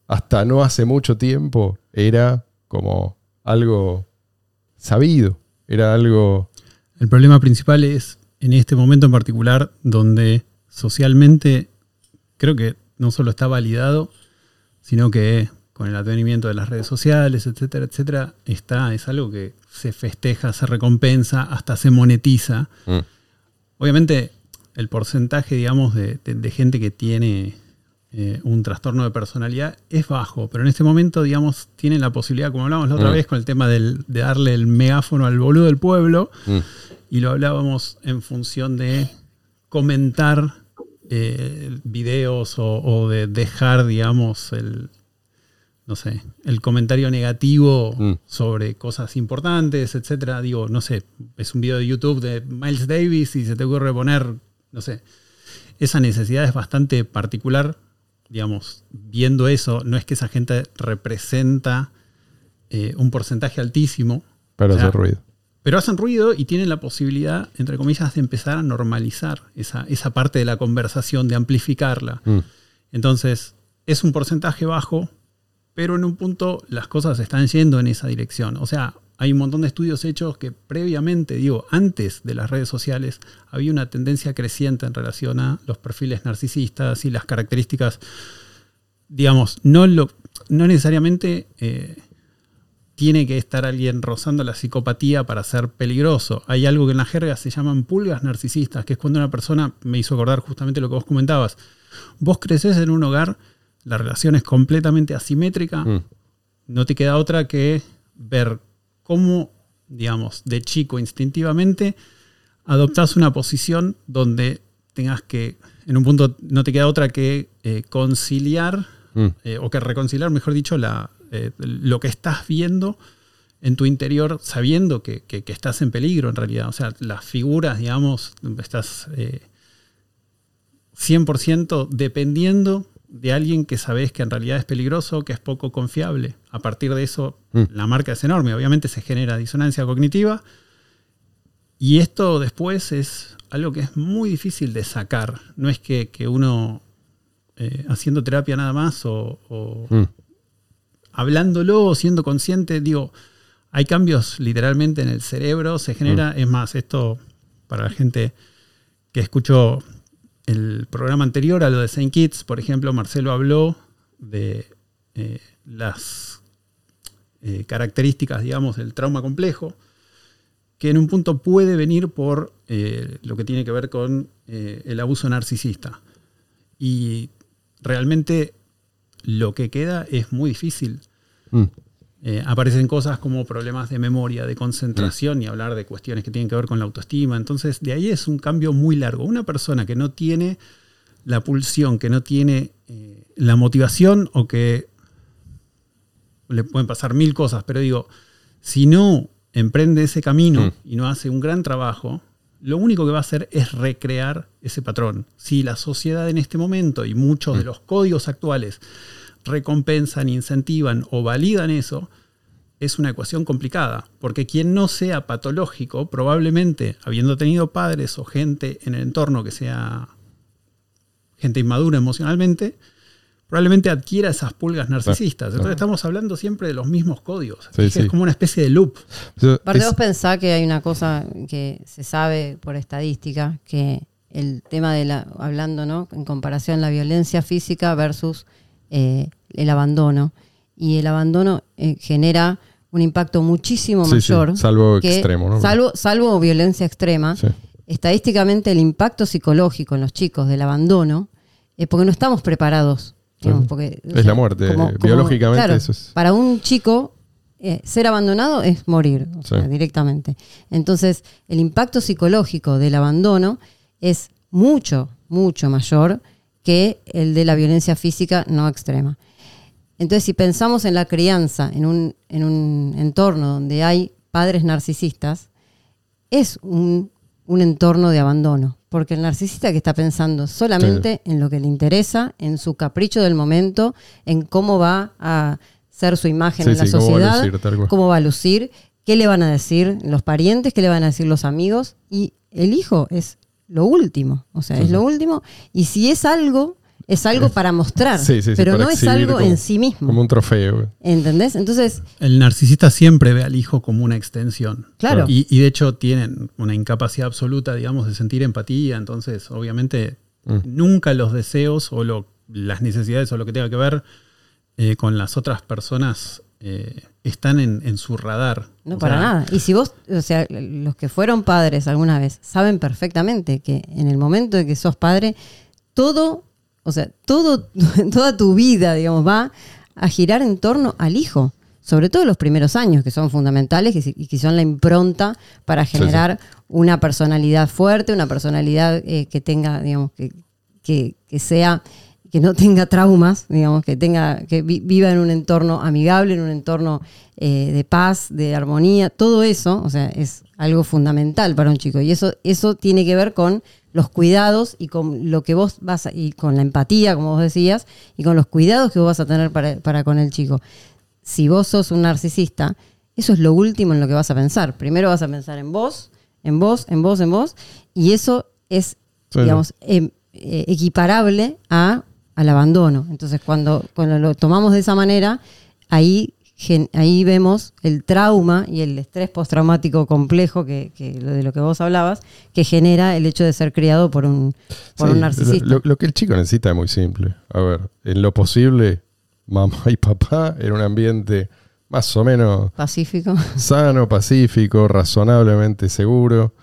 hasta no hace mucho tiempo era como algo sabido, era algo... El problema principal es en este momento en particular donde socialmente creo que no solo está validado, sino que con el advenimiento de las redes sociales, etcétera, etcétera, está, es algo que se festeja, se recompensa, hasta se monetiza. Mm. Obviamente el porcentaje, digamos, de, de- de gente que tiene eh, un trastorno de personalidad es bajo, pero en este momento, digamos, tienen la posibilidad, como hablamos la otra Mm. vez con el tema del- de darle el megáfono al boludo del pueblo, Mm. y lo hablábamos en función de comentar eh, videos o, o de dejar, digamos, el, no sé, el comentario negativo Mm. sobre cosas importantes, etcétera. Digo, no sé, es un video de YouTube de Miles Davis y se te ocurre poner, no sé, esa necesidad es bastante particular, digamos, viendo eso, no es que esa gente representa eh, un porcentaje altísimo, Pero O sea, hace ruido. pero hacen ruido y tienen la posibilidad, entre comillas, de empezar a normalizar esa, esa parte de la conversación, de amplificarla. Mm. Entonces, es un porcentaje bajo, pero en un punto las cosas están yendo en esa dirección. O sea, hay un montón de estudios hechos que previamente, digo, antes de las redes sociales, había una tendencia creciente en relación a los perfiles narcisistas y las características, digamos, no, lo, no necesariamente eh, tiene que estar alguien rozando la psicopatía para ser peligroso. Hay algo que en la jerga se llaman pulgas narcisistas, que es cuando una persona, me hizo acordar justamente lo que vos comentabas, vos creces en un hogar, la relación es completamente asimétrica, Mm. no te queda otra que ver cómo, digamos, de chico instintivamente adoptás una posición donde tengas que, en un punto no te queda otra que eh, conciliar, Mm. eh, o que reconciliar, mejor dicho, la, eh, lo que estás viendo en tu interior sabiendo que, que- que estás en peligro en realidad. O sea, las figuras, digamos, estás eh, 100% dependiendo de alguien que sabes que en realidad es peligroso, que es poco confiable. A partir de eso, Mm. la marca es enorme. Obviamente se genera disonancia cognitiva. Y esto después es algo que es muy difícil de sacar. No es que, que uno eh, haciendo terapia nada más o, o Mm. hablándolo o siendo consciente, digo, hay cambios literalmente en el cerebro, se genera, es más, esto para la gente que escuchó el programa anterior a lo de Saint Kitts, por ejemplo, Marcelo habló de eh, las eh, características, digamos, del trauma complejo, que en un punto puede venir por eh, lo que tiene que ver con el abuso narcisista. Y realmente lo que queda es muy difícil. Mm. Eh, aparecen cosas como problemas de memoria, de concentración y hablar de cuestiones que tienen que ver con la autoestima. Entonces, de ahí es un cambio muy largo. Una persona que no tiene la pulsión, que no tiene eh, la motivación o que le pueden pasar mil cosas, pero digo, si no emprende ese camino Mm. y no hace un gran trabajo, lo único que va a hacer es recrear ese patrón. Si la sociedad en este momento y muchos de los códigos actuales recompensan, incentivan o validan eso, es una ecuación complicada, porque quien no sea patológico, probablemente habiendo tenido padres o gente en el entorno que sea gente inmadura emocionalmente, probablemente adquiera esas pulgas narcisistas. Entonces estamos hablando siempre de los mismos códigos. Sí, es sí. como una especie de loop. Aparte es- vos pensás que hay una cosa que se sabe por estadística, que el tema de la, hablando, ¿no? En comparación la violencia física versus eh, el abandono. Y el abandono eh, genera un impacto muchísimo Sí, sí, mayor. salvo que- extremo, ¿no? Salvo, salvo violencia extrema. Sí. Estadísticamente el impacto psicológico en los chicos del abandono, es porque no estamos preparados. digamos, porque, o Es sea, la muerte, biológicamente claro, eso es- Para un chico, eh, ser abandonado es morir, o Sí. sea, directamente. Entonces, el impacto psicológico del abandono es mucho, mucho mayor que el de la violencia física no extrema. Entonces, si pensamos en la crianza, en un, en un entorno donde hay padres narcisistas, es un, un entorno de abandono. Porque el narcisista que está pensando solamente en lo que le interesa, en su capricho del momento, en cómo va a ser su imagen Sí, en la sí, cómo va sociedad, lucir, cómo va a lucir, qué le van a decir los parientes, qué le van a decir los amigos. Y el hijo es lo último. O sea, Sí, es sí. lo último. Y si es algo, es algo para mostrar. Sí, sí, sí, pero para no es algo como- en sí mismo. Como un trofeo. ¿Entendés? Entonces, El narcisista siempre ve al hijo como una extensión. Claro. Y, y de hecho tienen una incapacidad absoluta, digamos, de sentir empatía. Entonces, obviamente, Mm. nunca los deseos o lo- las necesidades o lo que tenga que ver eh, con las otras personas eh, están en, en su radar. No, O para sea, nada. Y si vos, o sea, los que fueron padres alguna vez, saben perfectamente que en el momento de que sos padre, todo, o sea, todo, toda tu vida, digamos, va a girar en torno al hijo. Sobre todo los primeros años, que son fundamentales y que son la impronta para sí. generar una personalidad fuerte, una personalidad eh, que tenga, digamos, que, que, que sea que no tenga traumas, digamos, que tenga, que vi- viva en un entorno amigable, en un entorno eh, de paz, de armonía, todo eso, o sea, es algo fundamental para un chico. Y eso, eso tiene que ver con los cuidados y con lo que vos vas a, y con la empatía, como vos decías, y con los cuidados que vos vas a tener para, para con el chico. Si vos sos un narcisista, eso es lo último en lo que vas a pensar. Primero vas a pensar en vos, en vos, en vos, en vos, y eso es, Sí. digamos, em- eh, equiparable a, al abandono. Entonces, cuando, cuando lo tomamos de esa manera, ahí, gen- ahí vemos el trauma y el estrés postraumático complejo que, que de lo que vos hablabas, que genera el hecho de ser criado por un, por Sí, un narcisista. Lo, lo que el chico necesita es muy simple. A ver, en lo posible, mamá y papá en un ambiente más o menos Pacífico. sano, pacífico, razonablemente seguro,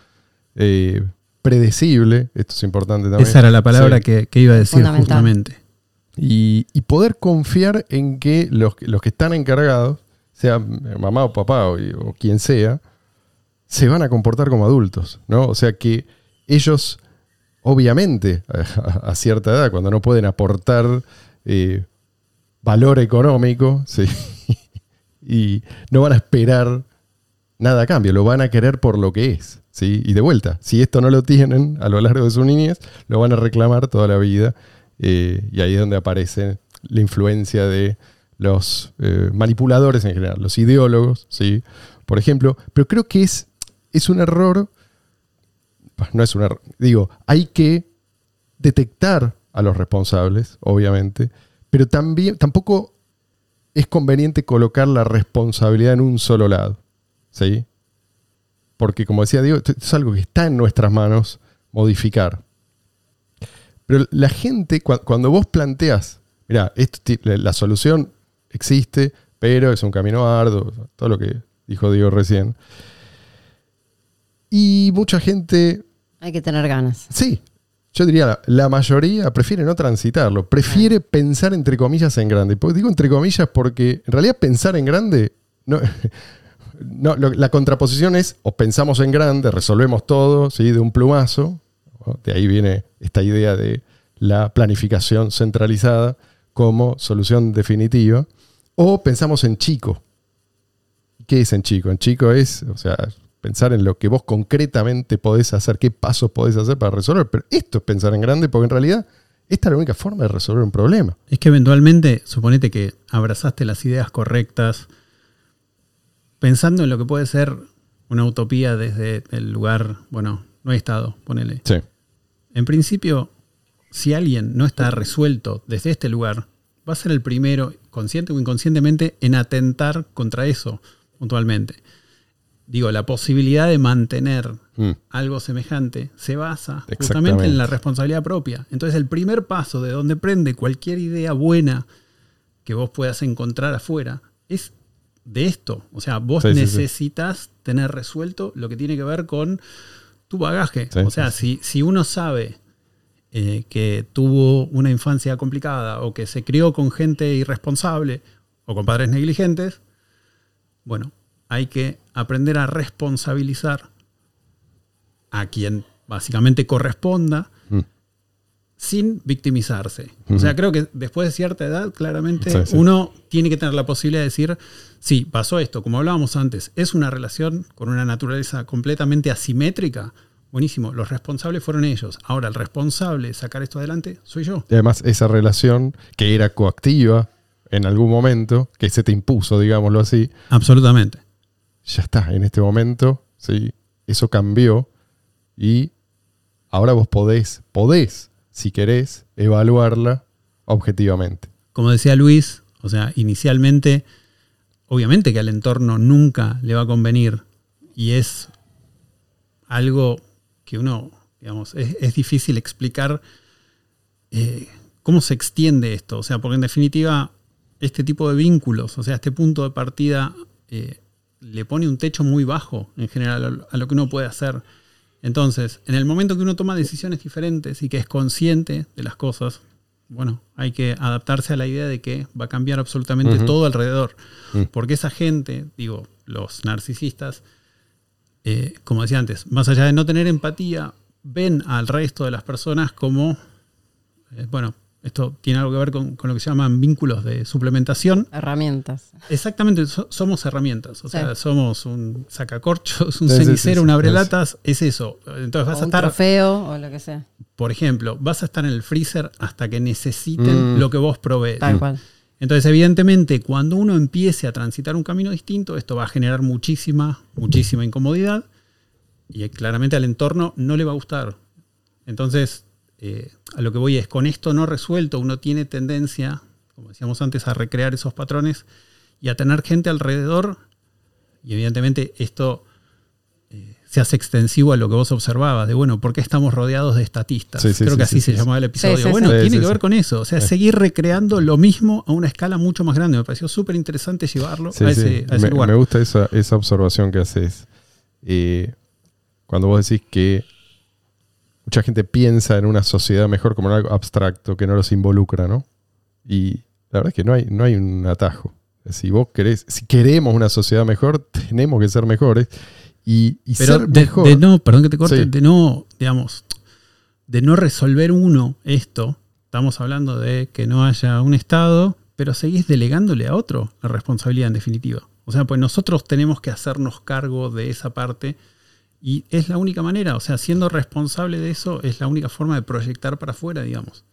eh, predecible, esto es importante también. Esa era la palabra Sí. que, que iba a decir justamente. Y, poder confiar en que los, los que están encargados, sea mamá o papá o, quien sea, se van a comportar como adultos, ¿no? O sea que ellos, obviamente, a, a cierta edad, cuando no pueden aportar eh, valor económico, ¿sí? y no van a esperar nada a cambio, lo van a querer por lo que es, ¿sí? Y de vuelta, si esto no lo tienen a lo largo de su niñez, lo van a reclamar toda la vida. Y ahí es donde aparece la influencia de los eh, manipuladores en general, los ideólogos, ¿sí? Por ejemplo, pero creo que es, es un error, no es un error, digo, hay que detectar a los responsables, obviamente, pero también tampoco es conveniente colocar la responsabilidad en un solo lado. ¿Sí? Porque, como decía Diego, esto es algo que está en nuestras manos modificar. Pero la gente, cua- cuando vos planteas, mira, la, solución existe, pero es un camino arduo, todo lo que dijo Diego recién. Y mucha gente Hay que tener ganas. Sí, yo diría, la, mayoría prefiere no transitarlo, prefiere pensar entre comillas en grande. Pues digo entre comillas porque en realidad pensar en grande, no, no, lo- la contraposición es o pensamos en grande, resolvemos todo ¿sí? de un plumazo, ¿no? de ahí viene esta idea de la planificación centralizada como solución definitiva, o pensamos en chico. ¿Qué es en chico? En chico es, o sea, pensar en lo que vos concretamente podés hacer, qué pasos podés hacer para resolver. Pero esto es pensar en grande, porque en realidad esta es la única forma de resolver un problema. Es que eventualmente, suponete que abrazaste las ideas correctas, pensando en lo que puede ser una utopía desde el lugar, bueno, no hay estado, ponele. Sí. En principio, si alguien no está resuelto desde este lugar, va a ser el primero, consciente o inconscientemente, en atentar contra eso puntualmente. Digo, la posibilidad de mantener Mm. algo semejante se basa justamente en la responsabilidad propia. Entonces, el primer paso de donde prende cualquier idea buena que vos puedas encontrar afuera es de esto. O sea, vos Sí, sí, sí. necesitas tener resuelto lo que tiene que ver con tu bagaje. Sí, o sea, si, si uno sabe eh, que tuvo una infancia complicada o que se crió con gente irresponsable o con padres negligentes, bueno, hay que aprender a responsabilizar a quien básicamente corresponda. Sin victimizarse. O sea, creo que después de cierta edad, claramente, Sí, sí. uno tiene que tener la posibilidad de decir, sí, pasó esto, como hablábamos antes, es una relación con una naturaleza completamente asimétrica. Buenísimo, los responsables fueron ellos. Ahora, el responsable de sacar esto adelante soy yo. Y además esa relación que era coactiva en algún momento, que se te impuso, digámoslo así, Absolutamente. ya está, en este momento, ¿sí? eso cambió y ahora vos podés, podés, si querés, evaluarla objetivamente. como decía Luis, o sea, inicialmente, obviamente que al entorno nunca le va a convenir y es algo que uno, digamos, es, difícil explicar eh, cómo se extiende esto, o sea, porque en definitiva este tipo de vínculos, o sea, este punto de partida eh, le pone un techo muy bajo en general a lo que uno puede hacer. Entonces, en el momento que uno toma decisiones diferentes y que es consciente de las cosas, bueno, hay que adaptarse a la idea de que va a cambiar absolutamente todo alrededor. Mm. Porque esa gente, digo, los narcisistas, eh, como decía antes, más allá de no tener empatía, ven al resto de las personas como, eh, bueno, esto tiene algo que ver con, con lo que se llaman vínculos de suplementación. Herramientas. Exactamente, so- somos herramientas, o sea, somos un sacacorchos, un Sí, cenicero, sí, sí. un abrelatas, es eso. Entonces vas O a un estar, trofeo o lo que sea. por ejemplo, vas a estar en el freezer hasta que necesiten Mm. lo que vos provees. Tal cual. Entonces, evidentemente, cuando uno empiece a transitar un camino distinto, esto va a generar muchísima, muchísima incomodidad y eh, claramente al entorno no le va a gustar. Entonces, eh, a lo que voy es, con esto no resuelto, uno tiene tendencia, como decíamos antes, a recrear esos patrones y a tener gente alrededor. Y evidentemente esto eh, se hace extensivo a lo que vos observabas, de bueno, ¿por qué estamos rodeados de estatistas? Sí, sí, Creo sí, que sí, así sí, se llamaba el episodio. Sí, sí, bueno, sí. tiene Sí, que sí, ver con eso, o sea, seguir recreando lo mismo a una escala mucho más grande. Me pareció súper interesante llevarlo Sí, a, sí. ese, a ese me, lugar. me gusta esa, esa observación que haces. Eh, cuando vos decís que mucha gente piensa en una sociedad mejor como algo abstracto que no los involucra, ¿no? Y la verdad es que no hay, no hay un atajo. Si vos querés, si queremos una sociedad mejor, tenemos que ser mejores. Y, y Pero ser de, mejor. de no, perdón que te corte, Sí. de no, digamos, de no resolver uno esto, estamos hablando de que no haya un Estado, pero seguís delegándole a otro la responsabilidad en definitiva. O sea, pues nosotros tenemos que hacernos cargo de esa parte y es la única manera, o sea, siendo responsable de eso es la única forma de proyectar para afuera, digamos.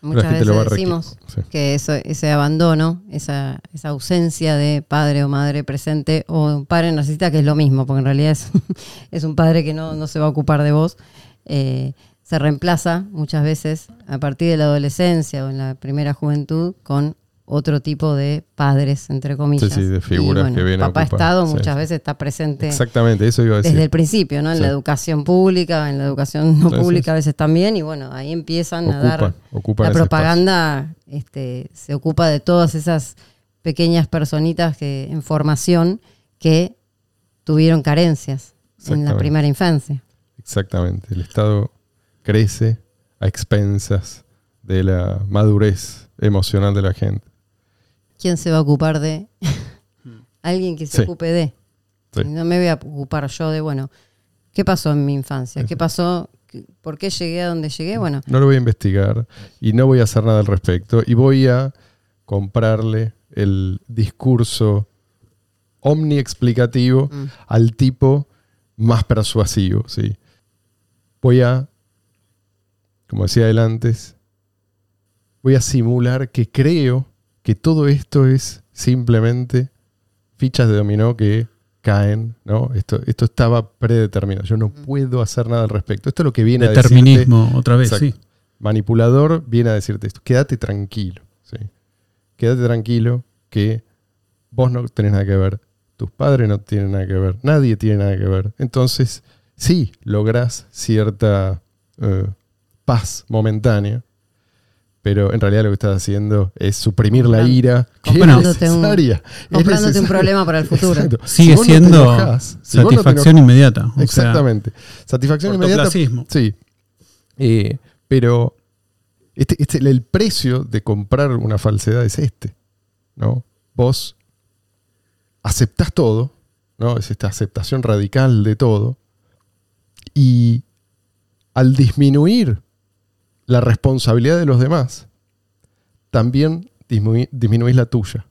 Muchas gente veces lo va a requi- decimos sí. que eso, ese abandono, esa, esa ausencia de padre o madre presente o un padre narcisista, que es lo mismo, porque en realidad es, es un padre que no, no se va a ocupar de vos, eh, se reemplaza muchas veces a partir de la adolescencia o en la primera juventud con otro tipo de padres, entre comillas. Sí, sí, de figuras Y, que vienen Papá ocupar, Estado sí. muchas veces está presente Exactamente, eso iba a decir. desde el principio, ¿no? En Sí. la educación pública, en la educación no pública a veces también, y bueno, ahí empiezan a dar Ocupan- la propaganda este, se ocupa de todas esas pequeñas personitas que, en formación que tuvieron carencias en la primera infancia. Exactamente. El Estado crece a expensas de la madurez emocional de la gente. ¿Quién se va a ocupar de? Alguien que se Sí. ocupe de. Sí. No me voy a ocupar yo de, bueno, ¿qué pasó en mi infancia? ¿Qué pasó? ¿Qué- ¿Por qué llegué a donde llegué? Bueno, No lo voy a investigar y no voy a hacer nada al respecto y voy a comprarle el discurso omniexplicativo Mm. al tipo más persuasivo. ¿sí? Voy a, como decía él antes, voy a simular que creo que todo esto es simplemente fichas de dominó que caen, ¿no? Esto, esto estaba predeterminado. Yo no puedo hacer nada al respecto. Esto es lo que viene a decirte Determinismo, otra vez, Exacto. sí. manipulador viene a decirte esto. Quédate tranquilo. ¿sí? Quédate tranquilo que vos no tenés nada que ver. Tus padres no tienen nada que ver. Nadie tiene nada que ver. Entonces, sí, lográs cierta eh, paz momentánea. Pero en realidad lo que estás haciendo es suprimir la ira que comprándote es un- necesaria. Es un necesaria. problema para el futuro. Exacto. Sigue Si no siendo si no satisfacción inmediata. o sea, Exactamente. Satisfacción inmediata. Sí. Eh, pero este, este- el precio de comprar una falsedad es este. ¿no? Vos aceptás todo, ¿no? Es esta aceptación radical de todo. Y al disminuir la responsabilidad de los demás, también disminu- disminuís la tuya.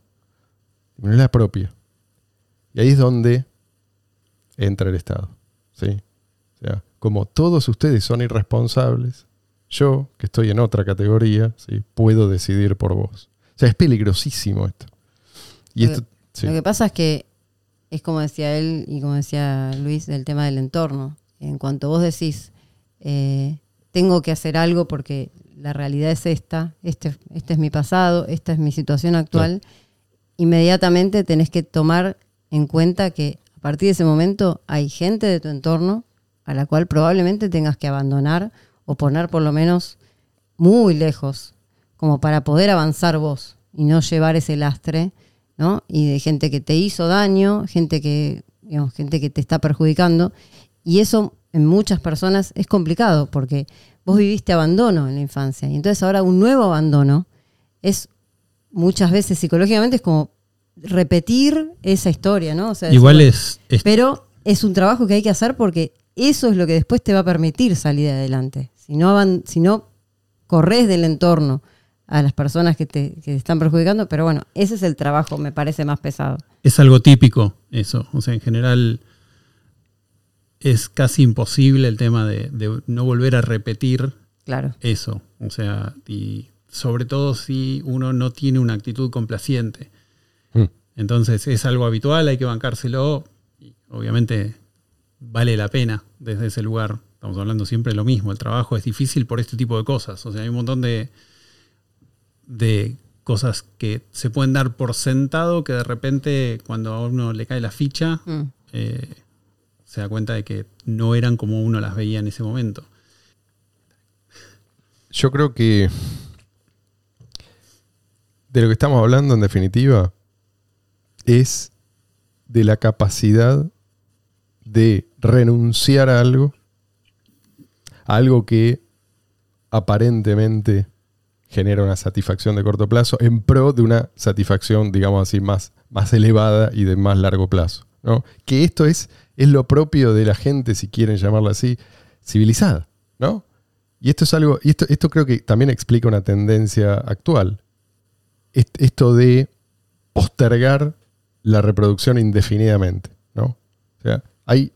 Disminuís la propia. Y ahí es donde entra el Estado. ¿sí? O sea, como todos ustedes son irresponsables, yo, que estoy en otra categoría, ¿sí? puedo decidir por vos. O sea, es peligrosísimo esto. Y Lo esto, que- sí. Lo que pasa es que es como decía él y como decía Luis del tema del entorno. En cuanto vos decís, eh, tengo que hacer algo porque la realidad es esta, este, este es mi pasado, esta es mi situación actual, inmediatamente tenés que tomar en cuenta que a partir de ese momento hay gente de tu entorno a la cual probablemente tengas que abandonar o poner por lo menos muy lejos, como para poder avanzar vos y no llevar ese lastre, ¿no? Y de gente que te hizo daño, gente que, digamos, gente que te está perjudicando. Y eso en muchas personas es complicado porque vos viviste abandono en la infancia y entonces ahora un nuevo abandono es muchas veces psicológicamente es como repetir esa historia, ¿no? O sea, Igual es, es- pero es un trabajo que hay que hacer porque eso es lo que después te va a permitir salir adelante. Si no, si no corres del entorno a las personas que te, que te están perjudicando, pero bueno, ese es el trabajo, me parece más pesado. es algo típico eso. O sea, en general es casi imposible el tema de, de no volver a repetir Claro. eso. O sea, y sobre todo si uno no tiene una actitud complaciente. Mm. Entonces es algo habitual, hay que bancárselo. Y obviamente vale la pena desde ese lugar. Estamos hablando siempre de lo mismo. El trabajo es difícil por este tipo de cosas. O sea, hay un montón de, de cosas que se pueden dar por sentado que de repente cuando a uno le cae la ficha, Mm. eh, se da cuenta de que no eran como uno las veía en ese momento. Yo creo que de lo que estamos hablando en definitiva es de la capacidad de renunciar a algo, a algo que aparentemente genera una satisfacción de corto plazo en pro de una satisfacción, digamos así, más, más elevada y de más largo plazo. ¿No? Que esto es, es lo propio de la gente, si quieren llamarla así, civilizada. ¿no? Y esto es algo, y esto, esto creo que también explica una tendencia actual. Esto de postergar la reproducción indefinidamente. ¿no? O sea, hay,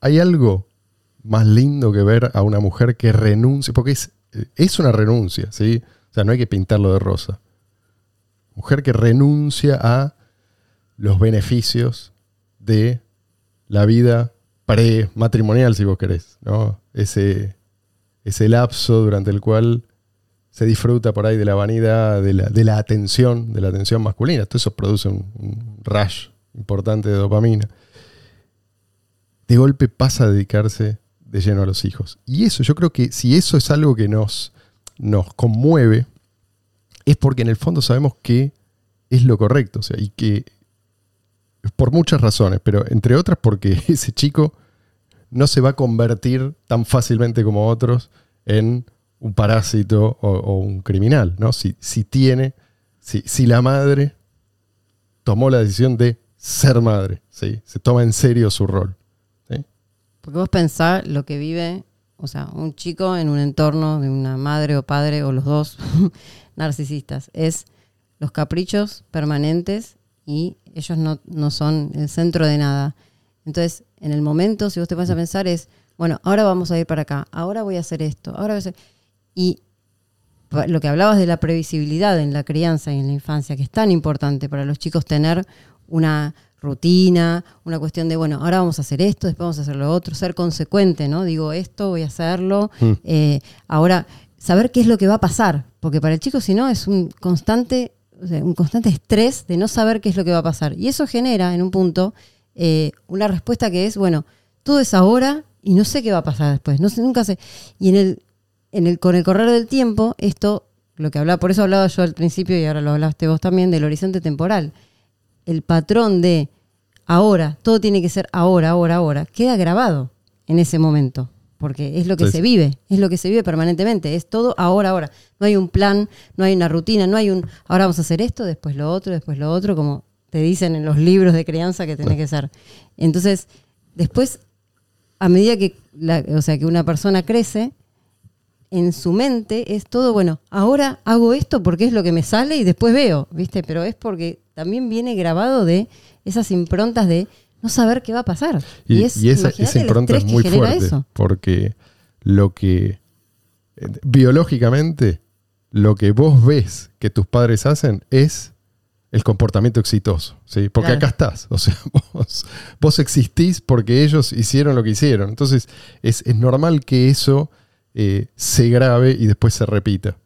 hay algo más lindo que ver a una mujer que renuncia, porque es, es una renuncia, ¿sí? O sea, no hay que pintarlo de rosa. Mujer que renuncia a los beneficios de la vida pre-matrimonial, si vos querés, ¿no? Ese, ese lapso durante el cual se disfruta por ahí de la vanidad, de la, de la atención, de la atención masculina. Todo eso produce un, un rush importante de dopamina. De golpe pasa a dedicarse de lleno a los hijos. Y eso, yo creo que si eso es algo que nos, nos conmueve, es porque en el fondo sabemos que es lo correcto. O sea, y que por muchas razones, pero entre otras porque ese chico no se va a convertir tan fácilmente como otros en un parásito o, un criminal, ¿no? Si, si tiene, si, si, la madre tomó la decisión de ser madre, ¿sí? se toma en serio su rol. Porque vos pensás lo que vive, o sea, un chico en un entorno de una madre o padre o los dos narcisistas, es los caprichos permanentes y ellos no, no son el centro de nada. Entonces, en el momento, si vos te vas a pensar, es, bueno, ahora vamos a ir para acá, ahora voy a hacer esto, ahora voy a hacer... Y lo que hablabas de la previsibilidad en la crianza y en la infancia, que es tan importante para los chicos tener una rutina, una cuestión de, bueno, ahora vamos a hacer esto, después vamos a hacer lo otro, ser consecuente, ¿no? Digo esto, voy a hacerlo. Mm. Eh, ahora, saber qué es lo que va a pasar, porque para el chico si no es un constante, un constante estrés de no saber qué es lo que va a pasar. Y eso genera, en un punto, eh, una respuesta que es, bueno, todo es ahora y no sé qué va a pasar después, no sé, nunca sé. Y en el, en el, con el correr del tiempo, esto, lo que hablaba, por eso hablaba yo al principio y ahora lo hablaste vos también, del horizonte temporal. El patrón de ahora, todo tiene que ser ahora, ahora, ahora, queda grabado en ese momento, porque es lo que se vive, es lo que se vive permanentemente, es todo ahora, ahora. No hay un plan, no hay una rutina, no hay un, ahora vamos a hacer esto, después lo otro, después lo otro, como te dicen en los libros de crianza que tenés que ser. Entonces, después, a medida que, o sea, que una persona crece, en su mente es todo, bueno, ahora hago esto porque es lo que me sale y después veo, ¿viste? Pero es porque también viene grabado de esas improntas de no saber qué va a pasar. Y, esa, impronta es muy fuerte, porque lo que eh, biológicamente lo que vos ves que tus padres hacen es el comportamiento exitoso, ¿sí? Porque acá estás, o sea, vos, existís porque ellos hicieron lo que hicieron. Entonces, es, normal que eso eh, se grabe y después se repita.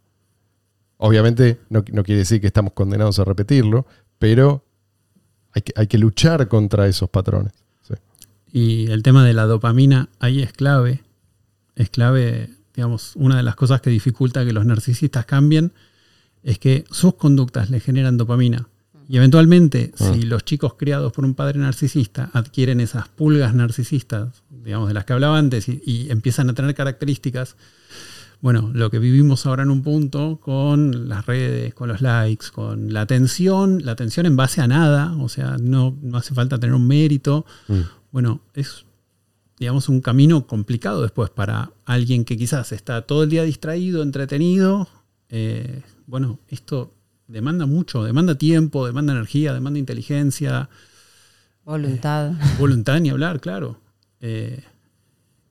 Obviamente no, no, quiere decir que estamos condenados a repetirlo, pero hay que, luchar contra esos patrones. Y el tema de la dopamina ahí es clave. Es clave, digamos, una de las cosas que dificulta que los narcisistas cambien es que sus conductas le generan dopamina. Y eventualmente, ah. si los chicos criados por un padre narcisista adquieren esas pulgas narcisistas, digamos, de las que hablaba antes, y empiezan a tener características bueno, lo que vivimos ahora en un punto con las redes, con los likes, con la atención, la atención en base a nada, o sea, no, no hace falta tener un mérito. Mm. Bueno, es, digamos, un camino complicado después para alguien que quizás está todo el día distraído, entretenido. Eh, bueno, esto demanda mucho, demanda tiempo, demanda energía, demanda inteligencia. Voluntad. Eh, voluntad ni hablar, claro. Eh,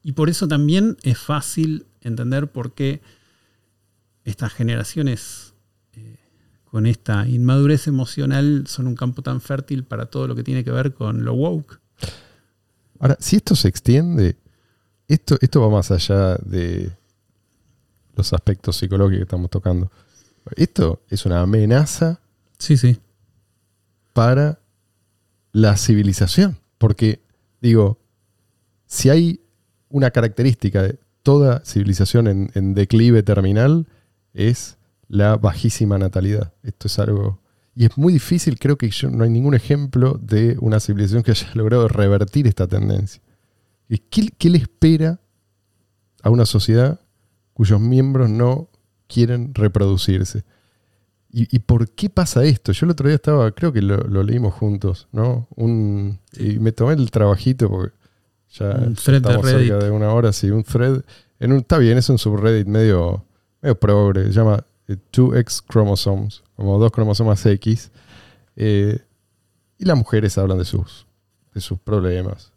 y por eso también es fácil entender por qué estas generaciones eh, con esta inmadurez emocional son un campo tan fértil para todo lo que tiene que ver con lo woke. Ahora, si esto se extiende, esto, esto va más allá de los aspectos psicológicos que estamos tocando. Esto es una amenaza sí, sí. para la civilización. Porque, digo, si hay una característica de toda civilización en, declive terminal, es la bajísima natalidad. Esto es algo... Y es muy difícil, creo que yo- no hay ningún ejemplo de una civilización que haya logrado revertir esta tendencia. ¿Y ¿Qué, le espera a una sociedad cuyos miembros no quieren reproducirse? ¿Y, por qué pasa esto? Yo el otro día estaba, creo que lo, leímos juntos, ¿no? Y me tomé el trabajito porque ya, Un ya thread de estamos cerca Reddit. de una hora, sí, un thread. En un, está bien, es un subreddit medio, medio progre, se llama eh, 2X Chromosomes, como dos cromosomas X. Eh, y las mujeres hablan de sus, de sus problemas.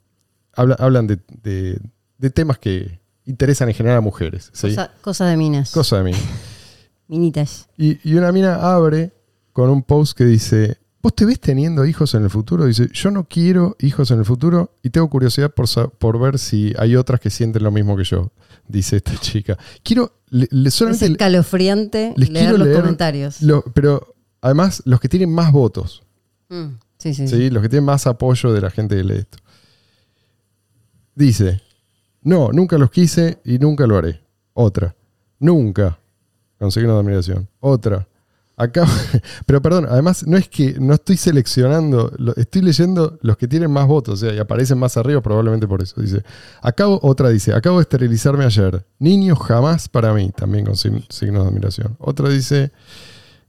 Habla- hablan de, de- de temas que interesan en general a mujeres. ¿sí? Cosa, cosa de minas. Cosa de mí. Minitas. Y, y una mina abre con un post que dice, ¿vos te ves teniendo hijos en el futuro? Dice, yo no quiero hijos en el futuro y tengo curiosidad por, por ver si hay otras que sienten lo mismo que yo, dice esta chica. Quiero, le- le- Es solamente escalofriante les leer quiero los leer comentarios. lo- pero además los que tienen más votos, Mm, sí, sí, sí. ¿sí? los que tienen más apoyo de la gente que lee esto. Dice, no, nunca los quise y nunca lo haré. Otra, nunca. Con signo de admiración. Otra. Acá, pero perdón, además no es que no estoy seleccionando, estoy leyendo los que tienen más votos, o sea, y aparecen más arriba probablemente por eso. Dice, acabo, otra dice, acabo de esterilizarme ayer. Niños jamás para mí, también con sign- signos de admiración. Otra dice,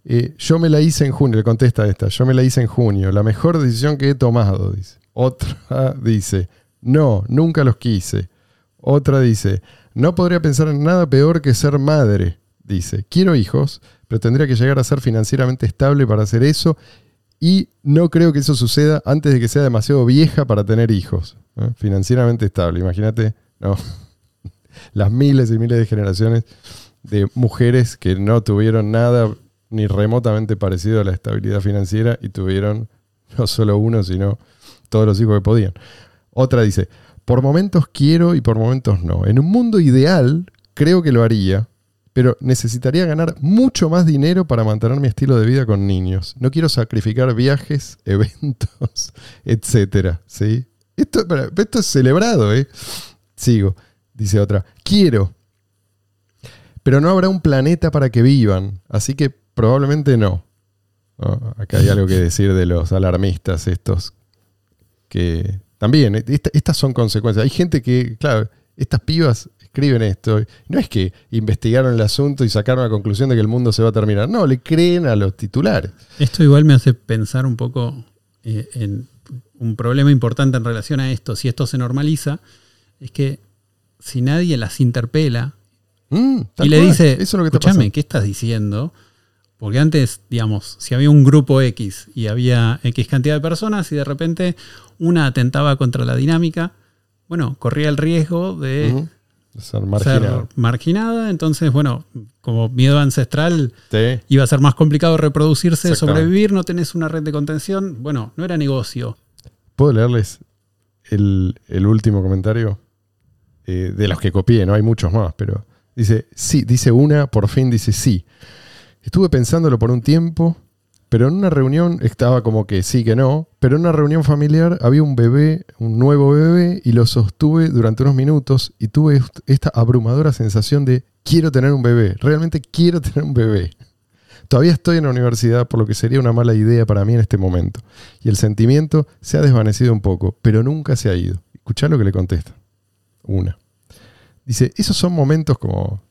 eh, yo me la hice en junio, le contesta esta, yo me la hice en junio, la mejor decisión que he tomado, dice. Otra dice, no, nunca los quise. Otra dice, no podría pensar en nada peor que ser madre. Dice, quiero hijos, pero tendría que llegar a ser financieramente estable para hacer eso y no creo que eso suceda antes de que sea demasiado vieja para tener hijos. ¿eh? Financieramente estable, imagínate, no. Las miles y miles de generaciones de mujeres que no tuvieron nada ni remotamente parecido a la estabilidad financiera y tuvieron no solo uno, sino todos los hijos que podían. Otra dice, por momentos quiero y por momentos no. En un mundo ideal, creo que lo haría, pero necesitaría ganar mucho más dinero para mantener mi estilo de vida con niños. No quiero sacrificar viajes, eventos, etcétera. ¿sí? Esto, es celebrado, ¿eh? Sigo. Dice otra, quiero, pero no habrá un planeta para que vivan, así que probablemente no. ¿No? Acá hay algo que decir de los alarmistas estos que también, eh, esta- estas son consecuencias. Hay gente que, claro, estas pibas escriben esto. No es que investigaron el asunto y sacaron la conclusión de que el mundo se va a terminar. No, le creen a los titulares. Esto igual me hace pensar un poco eh, en un problema importante en relación a esto. Si esto se normaliza, es que si nadie las interpela Mm, y le cual. dice, eso es lo que está escúchame. ¿qué estás diciendo? Porque antes, digamos, si había un grupo X y había X cantidad de personas y de repente una atentaba contra la dinámica, bueno, corría el riesgo de. Ser marginada. Entonces, bueno, como miedo ancestral, Sí. iba a ser más complicado reproducirse, sobrevivir, no tenés una red de contención. Bueno, no era negocio. ¿Puedo leerles el, el último comentario? Eh, de los que copié, no hay muchos más, pero dice, sí, dice una, por fin dice sí. Estuve pensándolo por un tiempo, pero en una reunión estaba como que sí, que no, pero en una reunión familiar había un bebé, un nuevo bebé, y lo sostuve durante unos minutos y tuve est- esta abrumadora sensación de quiero tener un bebé, realmente quiero tener un bebé. Todavía estoy en la universidad, por lo que sería una mala idea para mí en este momento. Y el sentimiento se ha desvanecido un poco, pero nunca se ha ido. Escuchá lo que le contesta. Una. Dice, esos son momentos como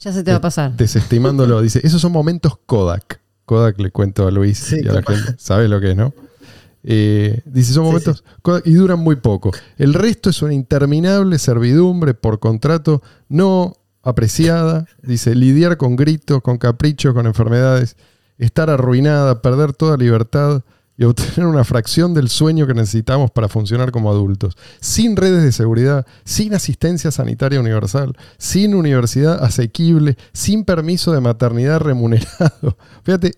Ya se te va a pasar. desestimándolo. Dice, esos son momentos Kodak. Kodak le cuento a Luis Sí, y a la gente. ¿Sabes lo que es, no? Eh, dice, son Sí, momentos y duran muy poco. El resto es una interminable servidumbre por contrato no apreciada. Dice, lidiar con gritos, con caprichos, con enfermedades, estar arruinada, perder toda libertad y obtener una fracción del sueño que necesitamos para funcionar como adultos. Sin redes de seguridad, sin asistencia sanitaria universal, sin universidad asequible, sin permiso de maternidad remunerado. Fíjate,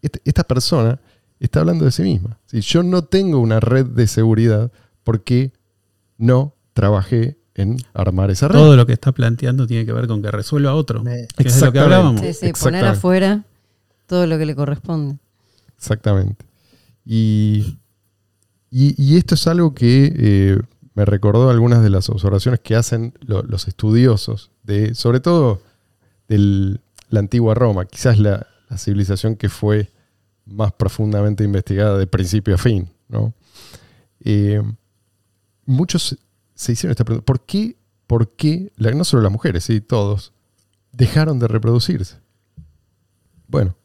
este- esta persona está hablando de sí misma. Si yo no tengo una red de seguridad porque no trabajé en armar esa red. Todo lo que está planteando tiene que ver con que resuelva otro. Me- Que es de lo que Exactamente. hablábamos. Sí, sí, poner afuera todo lo que le corresponde. Exactamente. Y, y- esto es algo que eh, me recordó algunas de las observaciones que hacen lo- los estudiosos, de, sobre todo de la antigua Roma, quizás la, la civilización que fue más profundamente investigada de principio a fin. ¿no? Eh, muchos se hicieron esta pregunta, ¿por qué, por qué la- no solo las mujeres, sí, todos, dejaron de reproducirse? Bueno,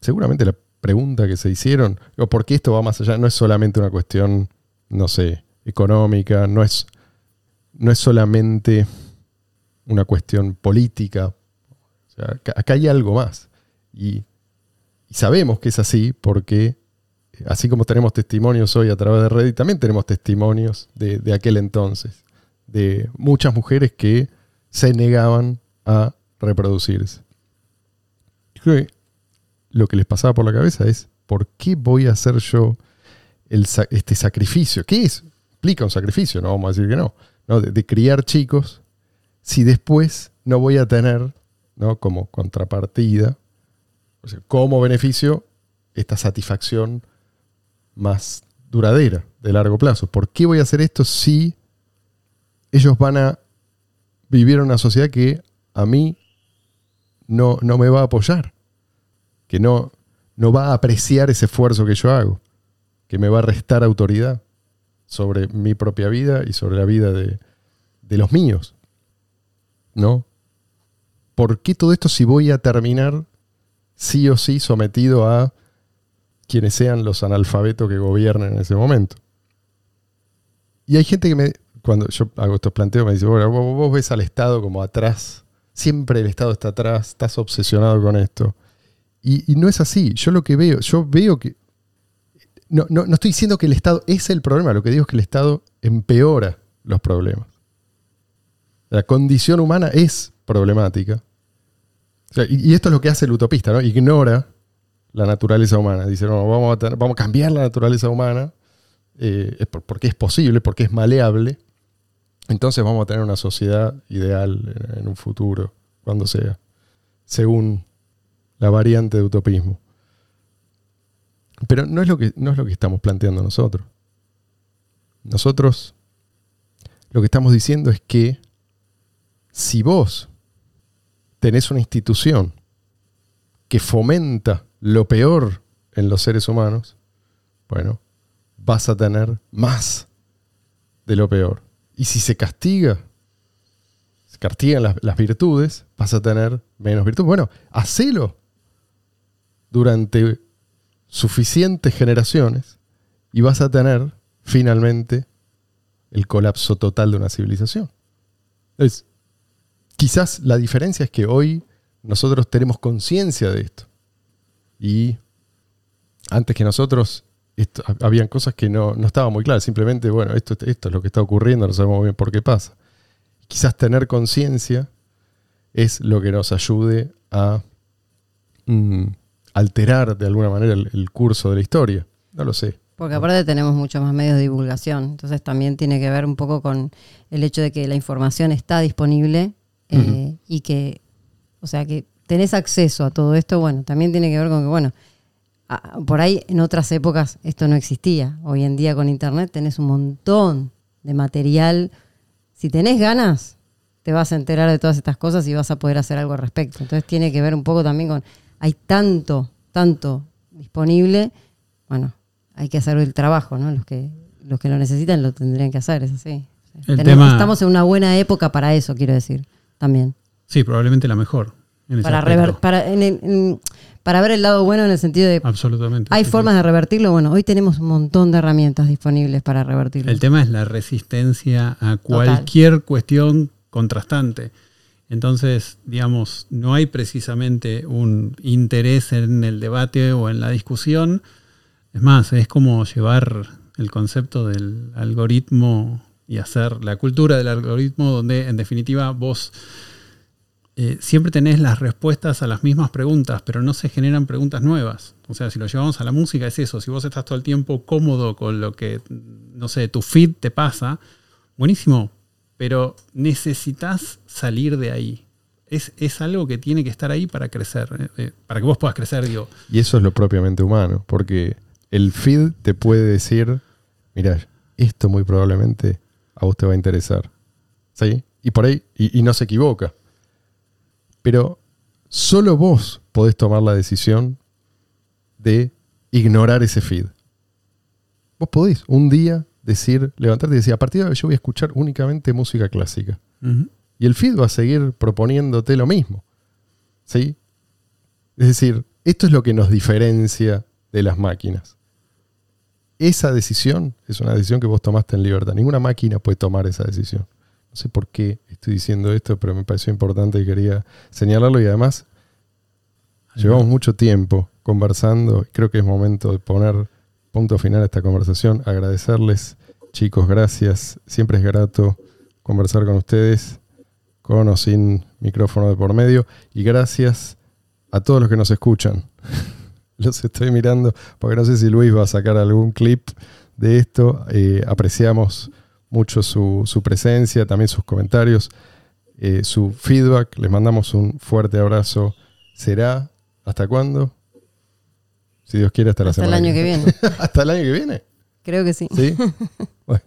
seguramente la pregunta que se hicieron, o por qué esto va más allá, no es solamente una cuestión, no sé, económica, no es, no es solamente una cuestión política. O sea, acá, hay algo más. Y, sabemos que es así porque, eh, así como tenemos testimonios hoy a través de Reddit, también tenemos testimonios de, de aquel entonces, de muchas mujeres que se negaban a reproducirse. Creo que lo que les pasaba por la cabeza es, ¿por qué voy a hacer yo este sacrificio? ¿Qué es? Implica un sacrificio, no vamos a decir que no. De, criar chicos, si después no voy a tener, ¿no? Como contrapartida, como beneficio, esta satisfacción más duradera, de largo plazo. ¿Por qué voy a hacer esto si ellos van a vivir en una sociedad que a mí no, no me va a apoyar? Que no, no va a apreciar ese esfuerzo que yo hago, que me va a restar autoridad sobre mi propia vida y sobre la vida de, de los míos. ¿No? ¿Por qué todo esto si voy a terminar sí o sí sometido a quienes sean los analfabetos que gobiernen en ese momento? Y hay gente que me, cuando yo hago estos planteos, me dice, bueno, vos, vos ves al Estado como atrás, siempre el Estado está atrás, estás obsesionado con esto. Y, no es así, yo lo que veo, yo veo que... No, no, no estoy diciendo que el Estado es el problema, lo que digo es que el Estado empeora los problemas. La condición humana es problemática. Y, esto es lo que hace el utopista, ¿no? Ignora la naturaleza humana. Dice, no, vamos a, vamos a cambiar la naturaleza humana eh, porque es posible, porque es maleable. Entonces vamos a tener una sociedad ideal en un futuro, cuando sea, según la variante de utopismo. Pero no es lo que, no es lo que estamos planteando nosotros. Nosotros lo que estamos diciendo es que si vos tenés una institución que fomenta lo peor en los seres humanos, bueno, vas a tener más de lo peor. Y si se castiga, se castigan las, las virtudes, vas a tener menos virtudes. Bueno, hacelo durante suficientes generaciones y vas a tener finalmente el colapso total de una civilización. Es, quizás la diferencia es que hoy nosotros tenemos conciencia de esto. Y antes que nosotros, esto- habían cosas que no, no estaban muy claras. Simplemente, bueno, esto, esto es lo que está ocurriendo, no sabemos bien por qué pasa. Quizás tener conciencia es lo que nos ayude a mm, alterar de alguna manera el, el curso de la historia. No lo sé. Porque aparte tenemos muchos más medios de divulgación, entonces también tiene que ver un poco con el hecho de que la información está disponible eh, y que, o sea, que tenés acceso a todo esto, bueno, también tiene que ver con que, bueno, a- por ahí en otras épocas esto no existía. Hoy en día con internet tenés un montón de material. Si tenés ganas, te vas a enterar de todas estas cosas y vas a poder hacer algo al respecto. Entonces tiene que ver un poco también con, hay tanto, tanto disponible, bueno, hay que hacer el trabajo, ¿no? Los que, los que lo necesitan lo tendrían que hacer, es así. El Tenemos- tema- Estamos en una buena época para eso, quiero decir, también. Sí, probablemente la mejor. en Para, rever- para, en el- en- para ver el lado bueno en el sentido de, Absolutamente. ¿hay sí, formas sí. de revertirlo? Bueno, hoy tenemos un montón de herramientas disponibles para revertirlo. El tema es la resistencia a cualquier cuestión contrastante. Entonces, digamos, no hay precisamente un interés en el debate o en la discusión. Es más, es como llevar el concepto del algoritmo y hacer la cultura del algoritmo donde en definitiva vos eh, siempre tenés las respuestas a las mismas preguntas, pero no se generan preguntas nuevas. O sea, si lo llevamos a la música es eso, si vos estás todo el tiempo cómodo con lo que, no sé, tu feed te pasa, buenísimo, pero necesitas salir de ahí. Es, es algo que tiene que estar ahí para crecer, eh, eh, para que vos puedas crecer, digo. Y eso es lo propiamente humano, porque el feed te puede decir, mira, esto muy probablemente a vos te va a interesar. ¿Sí? Y por ahí, y, y no se equivoca. Pero solo vos podés tomar la decisión de ignorar ese feed. Vos podés un día decir, levantarte y decir, a partir de hoy yo voy a escuchar únicamente música clásica. Y el feed va a seguir proponiéndote lo mismo. ¿Sí? Es decir, esto es lo que nos diferencia de las máquinas. Esa decisión es una decisión que vos tomaste en libertad. Ninguna máquina puede tomar esa decisión. No sé por qué estoy diciendo esto, pero me pareció importante y quería señalarlo. Y además, llevamos mucho tiempo conversando. Creo que es momento de poner punto final a esta conversación. Agradecerles, chicos, gracias. Siempre es grato conversar con ustedes, con o sin micrófono de por medio. Y gracias a todos los que nos escuchan. Los estoy mirando porque no sé si Luis va a sacar algún clip de esto. Eh, apreciamos mucho su, su presencia, también sus comentarios, eh, su feedback. Les mandamos un fuerte abrazo. ¿Será hasta cuándo? Si Dios quiere, hasta la Hasta el semana año que viene. ¿Hasta el año que viene? Creo que sí. ¿Sí? Bueno,